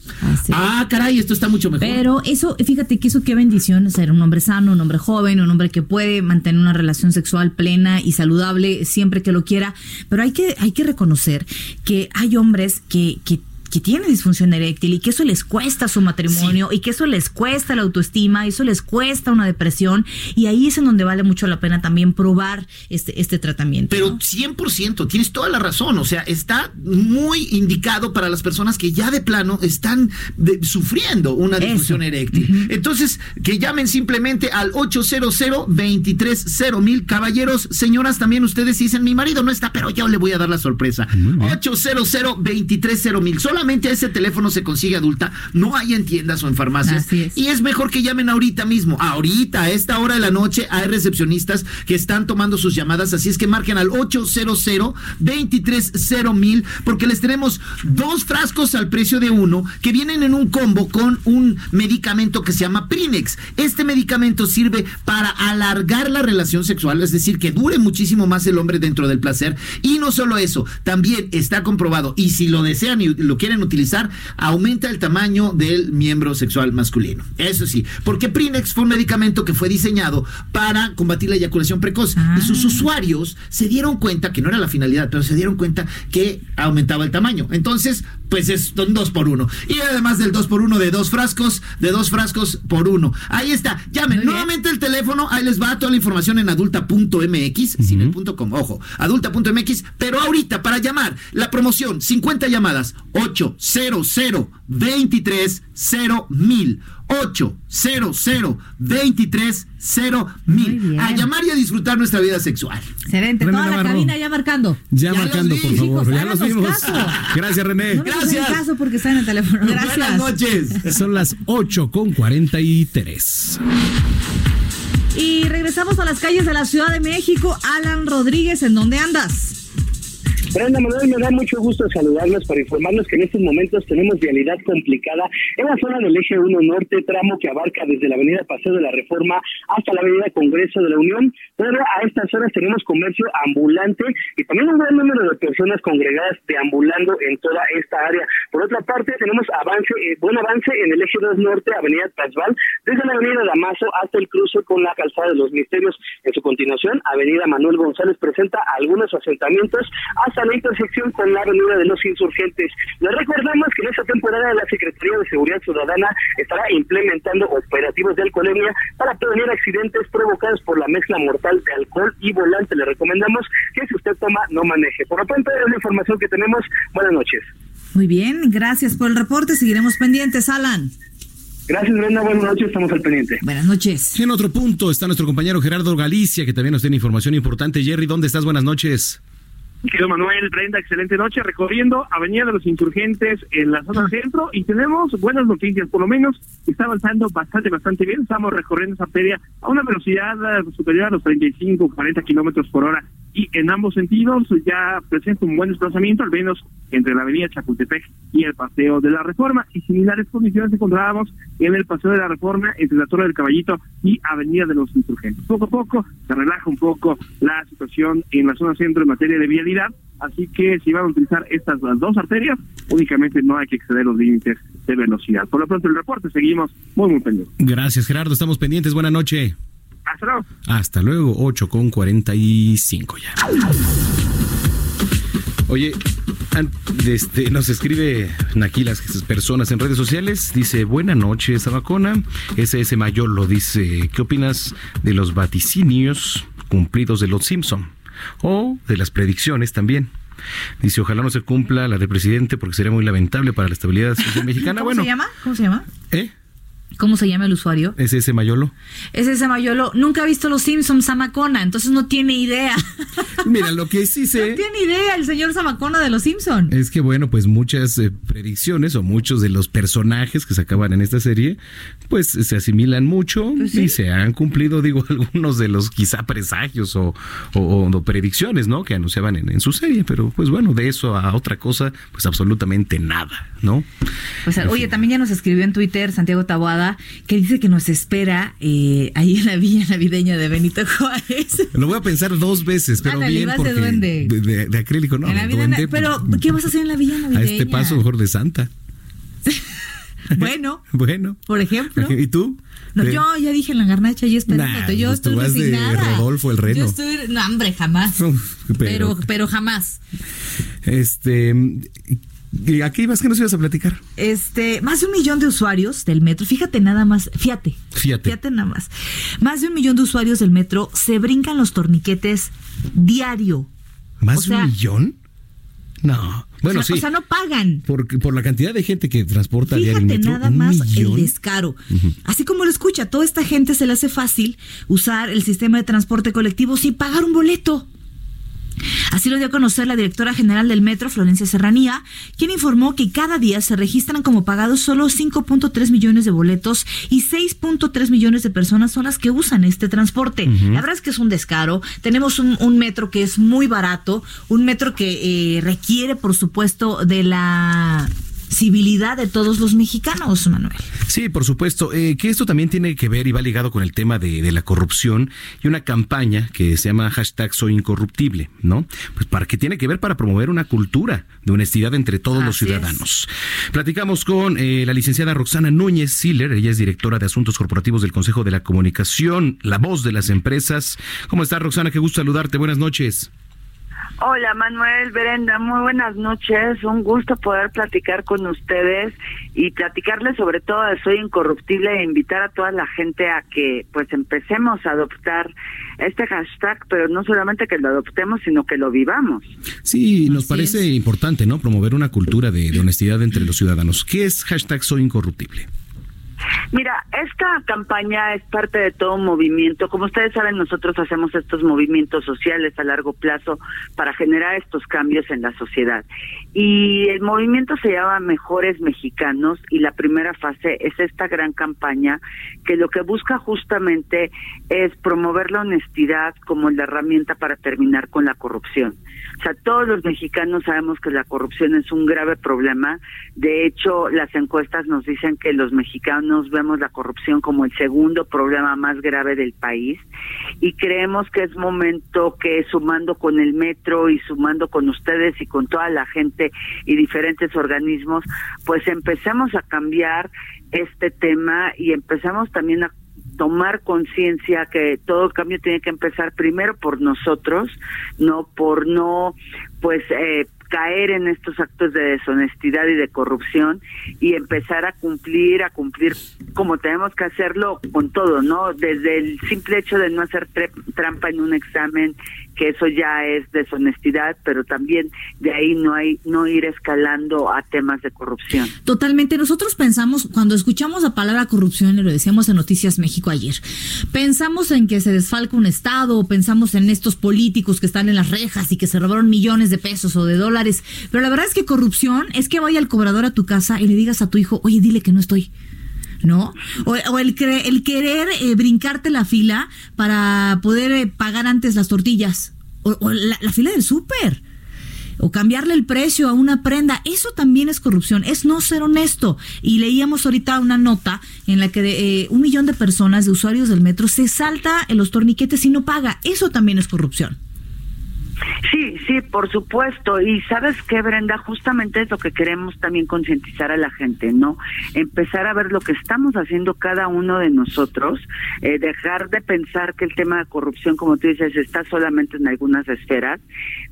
ah, caray, esto está mucho mejor. Pero eso, fíjate que eso qué bendición ser un hombre sano, un hombre joven, un hombre que puede mantener una relación sexual plena y saludable siempre que lo quiera, pero hay que, hay que reconocer que hay hombres que, que que tienen disfunción eréctil y que eso les cuesta su matrimonio y que eso les cuesta la autoestima, eso les cuesta una depresión y ahí es en donde vale mucho la pena también probar este, este tratamiento. Pero 100%, tienes toda la razón, o sea, está muy indicado para las personas que ya de plano están sufriendo una disfunción eréctil. Entonces, que llamen simplemente al 800 230 mil caballeros, señoras, también ustedes dicen, mi marido no está, pero yo le voy a dar la sorpresa. 800 230 mil solamente ese teléfono se consigue adulta, no hay en tiendas o en farmacias. Y es mejor que llamen ahorita mismo. Ahorita, a esta hora de la noche, hay recepcionistas que están tomando sus llamadas, así es que marquen al 800 230 mil, porque les tenemos dos frascos al precio de uno que vienen en un combo con un medicamento que se llama Prinex. Este medicamento sirve para alargar la relación sexual, es decir, que dure muchísimo más el hombre dentro del placer. Y no solo eso, también está comprobado, y si lo desean y lo quieren utilizar, aumenta el tamaño del miembro sexual masculino. Eso sí, porque Prinex fue un medicamento que fue diseñado para combatir la eyaculación precoz y sus ah. usuarios se dieron cuenta que no era la finalidad, pero se dieron cuenta que aumentaba el tamaño. Entonces, pues es un dos por uno. Y además del dos por uno de dos frascos, de dos frascos por uno. Ahí está. Llamen nuevamente el teléfono. Ahí les va toda la información en adulta.mx, sin el punto com. Ojo, adulta.mx. Pero ahorita, para llamar, la promoción, 50 llamadas, 800 23 mil 800 23 mil. A llamar y a disfrutar nuestra vida sexual. Excelente. Toda la cabina ya marcando. Ya, marcando, por favor. ya los vimos. Gracias, René. No Gracias. caso porque está en el teléfono. Gracias. Buenas noches. Son las 8 con 43. Y regresamos a las calles de la Ciudad de México. Alan Rodríguez, ¿en dónde andas? Brenda Manuel, me da mucho gusto saludarlos para informarnos que en estos momentos tenemos vialidad complicada en la zona del eje 1 norte, tramo que abarca desde la avenida Paseo de la Reforma hasta la avenida Congreso de la Unión, pero a estas horas tenemos comercio ambulante y también un gran número de personas congregadas deambulando en toda esta área. Por otra parte, tenemos avance, eh, buen avance en el eje 2 norte, avenida Tasval, desde la avenida Damaso hasta el cruce con la calzada de los misterios. En su continuación, avenida Manuel González presenta algunos asentamientos hasta la intersección con la avenida de los insurgentes. Les recordamos que en esta temporada la Secretaría de Seguridad Ciudadana estará implementando operativos de alcoholemia para prevenir accidentes provocados por la mezcla mortal de alcohol y volante. Le recomendamos que si usted toma, no maneje. Por lo pronto, es la información que tenemos. Buenas noches. Muy bien, gracias por el reporte. Seguiremos pendientes, Alan. Gracias, Brenda. Buenas noches. Estamos al pendiente. Buenas noches. En otro punto está nuestro compañero Gerardo Galicia, que también nos tiene información importante. Jerry, ¿dónde estás? Buenas noches. Querido Manuel, Brenda, excelente noche. Recorriendo Avenida de los Insurgentes en la zona centro y tenemos buenas noticias, por lo menos está avanzando bastante, bastante bien. Estamos recorriendo esa feria a una velocidad eh, superior a los 35, 40 kilómetros por hora y en ambos sentidos ya presenta un buen desplazamiento, al menos entre la avenida Chapultepec y el Paseo de la Reforma. Y similares condiciones encontrábamos en el Paseo de la Reforma entre la Torre del Caballito y Avenida de los Insurgentes. Poco a poco se relaja un poco la situación en la zona centro en materia de vialidad, así que si van a utilizar estas dos arterias, únicamente no hay que exceder los límites de velocidad. Por lo pronto el reporte seguimos muy muy pendientes. Gracias, Gerardo. Estamos pendientes. Buenas noches. Hasta luego. Hasta luego, 8 con 45 ya. Oye, este, nos escribe aquí las personas en redes sociales. Dice, buena noche, Sabacona. SS Mayolo dice, ¿qué opinas de los vaticinios cumplidos de los Simpson? O de las predicciones también. Dice, ojalá no se cumpla la del presidente porque sería muy lamentable para la estabilidad social mexicana. ¿Cómo Bueno, se llama? ¿Cómo se llama? ¿eh? ¿Cómo se llama el usuario? SS Mayolo. Es ese Mayolo. Nunca ha visto los Simpsons Samacona, entonces no tiene idea. Mira, lo que sí sé... No tiene idea el señor Samacona de los Simpsons. Es que bueno, pues muchas eh, predicciones o muchos de los personajes que se acaban en esta serie, pues se asimilan mucho Pues sí. y se han cumplido, digo, algunos de los quizá presagios o, o- o predicciones, ¿no? Que anunciaban en, en su serie, pero pues bueno, de eso a otra cosa, pues absolutamente nada, ¿no? Pues, oye, también ya nos escribió en Twitter Santiago Taboada que dice que nos espera eh, ahí en la villa navideña de Benito Juárez. Lo voy a pensar dos veces, pero Ándale, bien vas de porque duende. De, de- de acrílico, no, En la de vida duende, na- pero, pues, ¿qué vas a hacer en la villa a navideña? este paso mejor de Santa. Bueno, Bueno. por ejemplo. ¿Y tú? No, De- yo ya dije en la garnacha y esperándote. Nah, yo pues estoy vas de resignada. Rodolfo el Reno. Yo estoy, no, hombre, jamás. Pero, pero- pero jamás. Este, ¿y ¿a qué ibas que nos ibas a platicar? Este, más de un millón de usuarios del metro, fíjate nada más, fíjate, Fíjate. fíjate nada más. Más de un millón de usuarios del metro se brincan los torniquetes diario. ¿Más O de sea- un millón? No. Bueno, o sea, sí. o sea, no pagan. por, por la cantidad de gente que transporta el Fíjate metro, nada más millón. el descaro. Así como lo escucha, toda esta gente se le hace fácil usar el sistema de transporte colectivo sin pagar un boleto. Así lo dio a conocer la directora general del metro, Florencia Serranía, quien informó que cada día se registran como pagados solo 5.3 millones de boletos y 6.3 millones de personas son las que usan este transporte. La verdad es que es un descaro. Tenemos un, un metro que es muy barato, un metro que eh, requiere, por supuesto, de la civilidad de todos los mexicanos, Manuel. Sí, por supuesto. Eh, que esto también tiene que ver y va ligado con el tema de, de la corrupción y una campaña que se llama hashtag soy incorruptible, ¿no? Pues para que tiene que ver para promover una cultura de honestidad entre todos los es. ciudadanos. Platicamos con eh, la licenciada Roxana Núñez Siller, ella es directora de Asuntos Corporativos del Consejo de la Comunicación, la voz de las empresas. ¿Cómo está Roxana? Qué gusto saludarte. Buenas noches. Hola Manuel, Brenda, muy buenas noches. Un gusto poder platicar con ustedes y platicarles sobre todo de Soy Incorruptible e invitar a toda la gente a que pues empecemos a adoptar este hashtag, pero no solamente que lo adoptemos, sino que lo vivamos. Sí, nos parece importante, ¿no? Promover una cultura de, de honestidad entre los ciudadanos. ¿Qué es hashtag Soy Incorruptible? Mira, esta campaña es parte de todo un movimiento. Como ustedes saben, nosotros hacemos estos movimientos sociales a largo plazo para generar estos cambios en la sociedad. Y el movimiento se llama Mejores Mexicanos y la primera fase es esta gran campaña que lo que busca justamente es promover la honestidad como la herramienta para terminar con la corrupción. O sea, todos los mexicanos sabemos que la corrupción es un grave problema. De hecho, las encuestas nos dicen que los mexicanos vemos la corrupción como el segundo problema más grave del país y creemos que es momento que sumando con el metro y sumando con ustedes y con toda la gente y diferentes organismos, pues empecemos a cambiar este tema y empezamos también a tomar conciencia que todo el cambio tiene que empezar primero por nosotros, no por no pues eh, caer en estos actos de deshonestidad y de corrupción y empezar a cumplir, a cumplir como tenemos que hacerlo con todo, ¿no? Desde el simple hecho de no hacer trampa en un examen, que eso ya es deshonestidad, pero también de ahí no hay no ir escalando a temas de corrupción. Totalmente. Nosotros pensamos cuando escuchamos la palabra corrupción y lo decíamos en Noticias México ayer, pensamos en que se desfalca un estado, pensamos en estos políticos que están en las rejas y que se robaron millones de pesos o de dólares, pero la verdad es que corrupción es que vaya el cobrador a tu casa y le digas a tu hijo, "Oye, dile que no estoy." ¿No? O, el, el querer eh, brincarte la fila para poder eh, pagar antes las tortillas. O, la, fila del súper. O cambiarle el precio a una prenda. Eso también es corrupción. Es no ser honesto. Y leíamos ahorita una nota en la que de, eh, un millón de personas, de usuarios del metro, se salta en los torniquetes y no paga. Eso también es corrupción. Sí, sí, por supuesto. Y sabes qué, Brenda, justamente es lo que queremos también concientizar a la gente, ¿no? Empezar a ver lo que estamos haciendo cada uno de nosotros, eh, dejar de pensar que el tema de corrupción, como tú dices, está solamente en algunas esferas,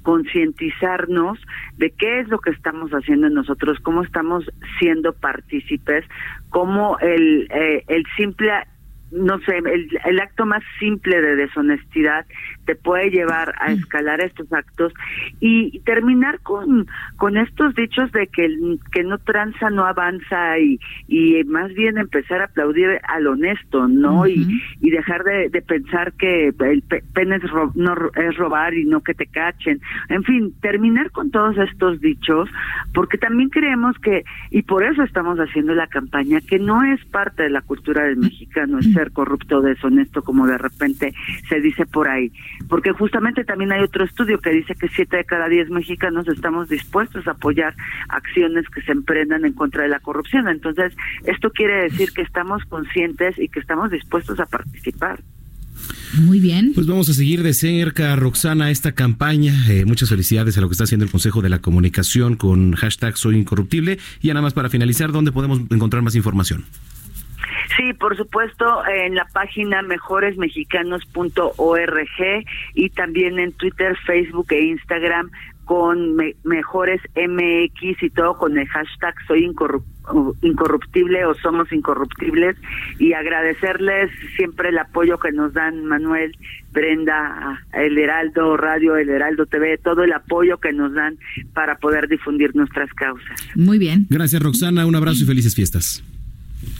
concientizarnos de qué es lo que estamos haciendo nosotros, cómo estamos siendo partícipes, cómo el, eh, el simple no sé, el, el, acto más simple de deshonestidad te puede llevar a mm. escalar estos actos y, terminar con, con estos dichos de que el que no tranza no avanza y, y más bien empezar a aplaudir al honesto, ¿no? y, y dejar de, de, pensar que el pene es, no, es robar y no que te cachen. En fin, terminar con todos estos dichos porque también creemos que, y por eso estamos haciendo la campaña, que no es parte de la cultura del mexicano el ser corrupto, deshonesto, como de repente se dice por ahí porque justamente también hay otro estudio que dice que siete de cada diez mexicanos estamos dispuestos a apoyar acciones que se emprendan en contra de la corrupción. Entonces, esto quiere decir que estamos conscientes y que estamos dispuestos a participar. Muy bien. Pues vamos a seguir de cerca, Roxana, esta campaña. Eh, muchas felicidades a lo que está haciendo el Consejo de la Comunicación con hashtag Soy Incorruptible. Y nada más para finalizar, ¿dónde podemos encontrar más información? Sí, por supuesto, en la página mejoresmexicanos.org y también en Twitter, Facebook e Instagram con Mejores MX y todo con el hashtag Soy Incorruptible o Somos Incorruptibles y agradecerles siempre el apoyo que nos dan Manuel, Brenda, El Heraldo Radio, El Heraldo TV, todo el apoyo que nos dan para poder difundir nuestras causas. Muy bien. Gracias Roxana, un abrazo y felices fiestas.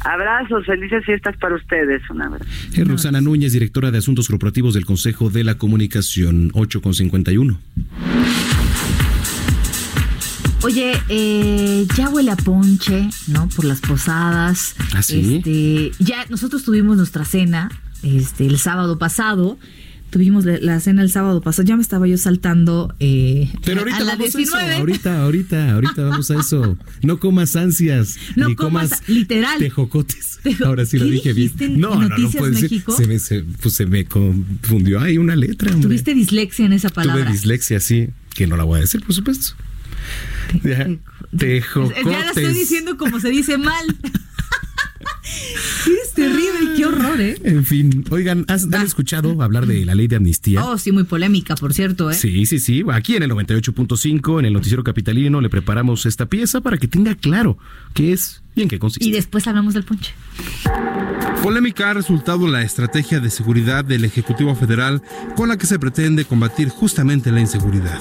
Abrazos, felices fiestas para ustedes. Un abrazo. Es Roxana Núñez, directora de Asuntos Corporativos del Consejo de la Comunicación, 8.51. Oye, eh, ya huele a ponche, ¿no? Por las posadas. ¿Ah, sí? Este, ya nosotros tuvimos nuestra cena este, el sábado pasado tuvimos la cena el sábado pasado, ya me estaba yo saltando eh, Pero ahorita a la vamos A eso, ahorita, ahorita, ahorita vamos a eso. No comas ansias, no ni comas, literal tejocotes. Ahora sí lo dije bien. No, no, no puede México? Se me, se, pues se me confundió ahí una letra. Hombre. Tuviste dislexia en esa palabra. Tuve dislexia, sí, que no la voy a decir, por supuesto. Tejocotes. Ya la estoy diciendo como se dice mal. terrible Qué horror, ¿eh? En fin, oigan, ¿has, ¿han escuchado hablar de la ley de amnistía? Oh, sí, muy polémica, por cierto, ¿eh? Sí, sí, sí. Aquí en el 98.5, en el Noticiero Capitalino, le preparamos esta pieza para que tenga claro qué es y en qué consiste. Y después hablamos del ponche. Polémica ha resultado la estrategia de seguridad del Ejecutivo Federal con la que se pretende combatir justamente la inseguridad.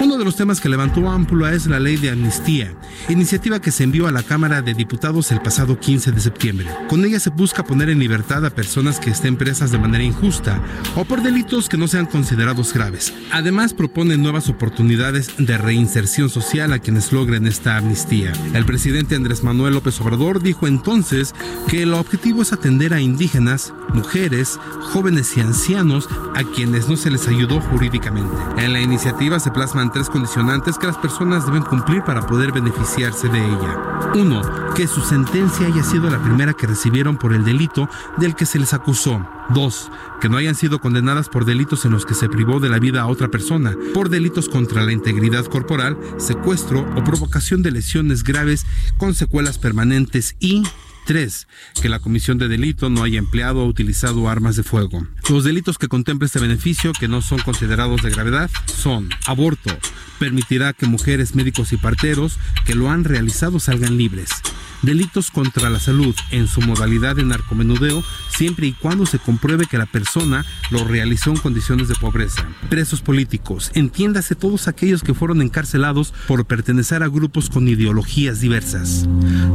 Uno de los temas que levantó Ampula es la ley de amnistía, iniciativa que se envió a la Cámara de Diputados el pasado 15 de septiembre. Con ella se busca poner en libertad a personas que estén presas de manera injusta o por delitos que no sean considerados graves. Además propone nuevas oportunidades de reinserción social a quienes logren esta amnistía. El presidente Andrés Manuel López Obrador dijo entonces que el objetivo es atender a indígenas, mujeres, jóvenes y ancianos a quienes no se les ayudó jurídicamente. En la iniciativa se plasman tres condicionantes que las personas deben cumplir para poder beneficiarse de ella. Uno, que su sentencia haya sido la primera que recibieron por el delito del que se les acusó. Dos, que no hayan sido condenadas por delitos en los que se privó de la vida a otra persona, por delitos contra la integridad corporal, secuestro o provocación de lesiones graves con secuelas permanentes y 3. Que la comisión de delito no haya empleado o utilizado armas de fuego. Los delitos que contempla este beneficio, que no son considerados de gravedad, son aborto. Permitirá que mujeres, médicos y parteros que lo han realizado salgan libres. Delitos contra la salud en su modalidad de narcomenudeo, siempre y cuando se compruebe que la persona lo realizó en condiciones de pobreza. Presos políticos, entiéndase todos aquellos que fueron encarcelados por pertenecer a grupos con ideologías diversas.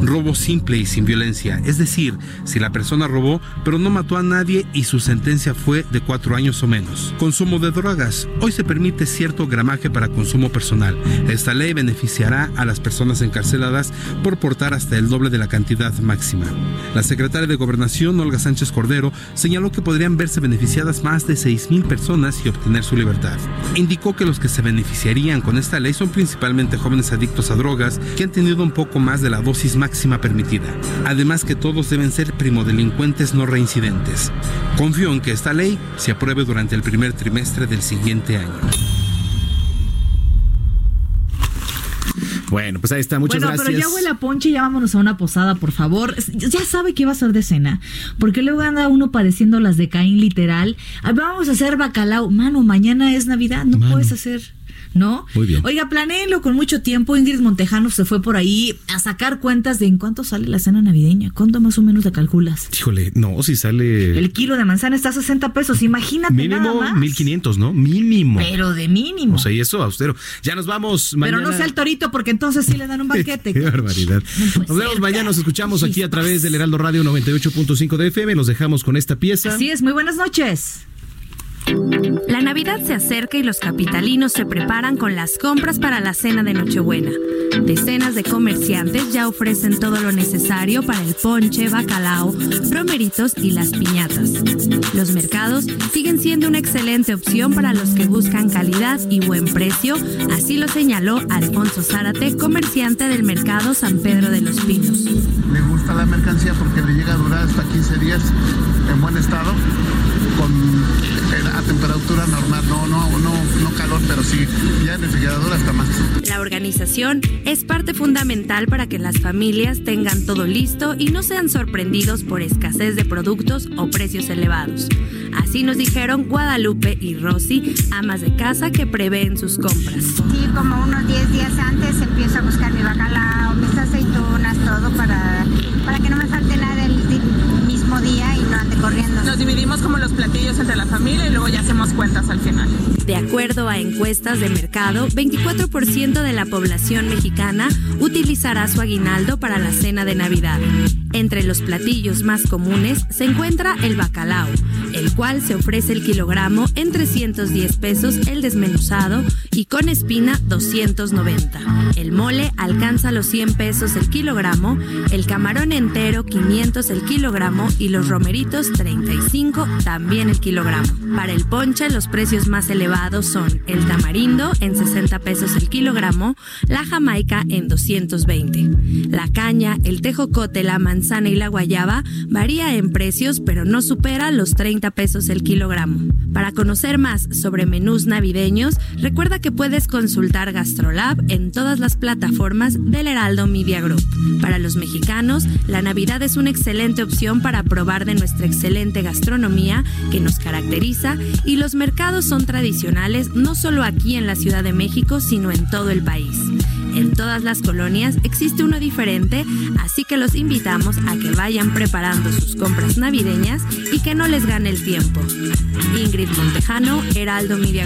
Robo simple y sin violencia, es decir, si la persona robó pero no mató a nadie y su sentencia fue de cuatro años o menos. Consumo de drogas. Hoy se permite cierto gramaje para consumo personal. Esta ley beneficiará a las personas encarceladas por portar hasta el doble de la cantidad máxima. La secretaria de Gobernación, Olga Sánchez Cordero, señaló que podrían verse beneficiadas más de 6.000 personas y obtener su libertad. Indicó que los que se beneficiarían con esta ley son principalmente jóvenes adictos a drogas que han tenido un poco más de la dosis máxima permitida. Además que todos deben ser primodelincuentes no reincidentes. Confío en que esta ley se apruebe durante el primer trimestre del siguiente año. Bueno, pues ahí está, muchas bueno, gracias. pero ya huele a ponche y ya vámonos a una posada, por favor. Ya sabe que va a ser de cena, porque luego anda uno padeciendo las de Caín literal. Vamos a hacer bacalao. Mano, mañana es Navidad, no puedes hacer. ¿No? Muy bien. Oiga, planeenlo con mucho tiempo. Ingrid Montejano se fue por ahí a sacar cuentas de en cuánto sale la cena navideña. ¿Cuánto más o menos la calculas? Híjole, no, si sale... El kilo de manzana está a 60 pesos, imagínate nada Mínimo más. 1500, ¿no? Mínimo. Pero de mínimo. O sea, y eso austero. Ya nos vamos mañana. Pero no sea el torito, porque entonces sí le dan un banquete. Qué barbaridad. Nos vemos mañana, nos escuchamos aquí a través del Heraldo Radio 98.5 de FM. Los dejamos con esta pieza. Así es, muy buenas noches. La Navidad se acerca y los capitalinos se preparan con las compras para la cena de Nochebuena. Decenas de comerciantes ya ofrecen todo lo necesario para el ponche, bacalao, romeritos y las piñatas. Los mercados siguen siendo una excelente opción para los que buscan calidad y buen precio, así lo señaló Alfonso Zárate, comerciante del mercado San Pedro de los Pinos. Le gusta la mercancía porque le llega a durar hasta 15 días en buen estado, con temperatura normal, no, no, no, no calor, pero sí, ya en refrigerador hasta más. La organización es parte fundamental para que las familias tengan todo listo y no sean sorprendidos por escasez de productos o precios elevados. Así nos dijeron Guadalupe y Rosy, amas de casa que prevén sus compras. Sí, como unos 10 días antes empiezo a buscar mi bacalao, mis aceitunas, todo para, para que no me falte nada el mismo día y no ande corriendo. Nos dividimos como los platillos entre la familia y luego ya hacemos cuentas al final. De acuerdo a encuestas de mercado, 24% de la población mexicana utilizará su aguinaldo para la cena de Navidad. Entre los platillos más comunes se encuentra el bacalao, el cual se ofrece el kilogramo en 310 pesos el desmenuzado y con espina 290. El mole alcanza los 100 pesos el kilogramo, el camarón entero 500 el kilogramo y los romeritos 35 también el kilogramo. Para el ponche los precios más elevados son el tamarindo en 60 pesos el kilogramo, la jamaica en 220. La caña, el tejocote, la manzana manzana y la guayaba varía en precios, pero no supera los 30 pesos el kilogramo. Para conocer más sobre menús navideños, recuerda que puedes consultar GastroLab en todas las plataformas del Heraldo Media Group. Para los mexicanos, la Navidad es una excelente opción para probar de nuestra excelente gastronomía que nos caracteriza y los mercados son tradicionales no solo aquí en la Ciudad de México, sino en todo el país. En todas las colonias existe uno diferente, así que los invitamos a que vayan preparando sus compras navideñas y que no les gane el tiempo. Ingrid Montejano, Heraldo Media.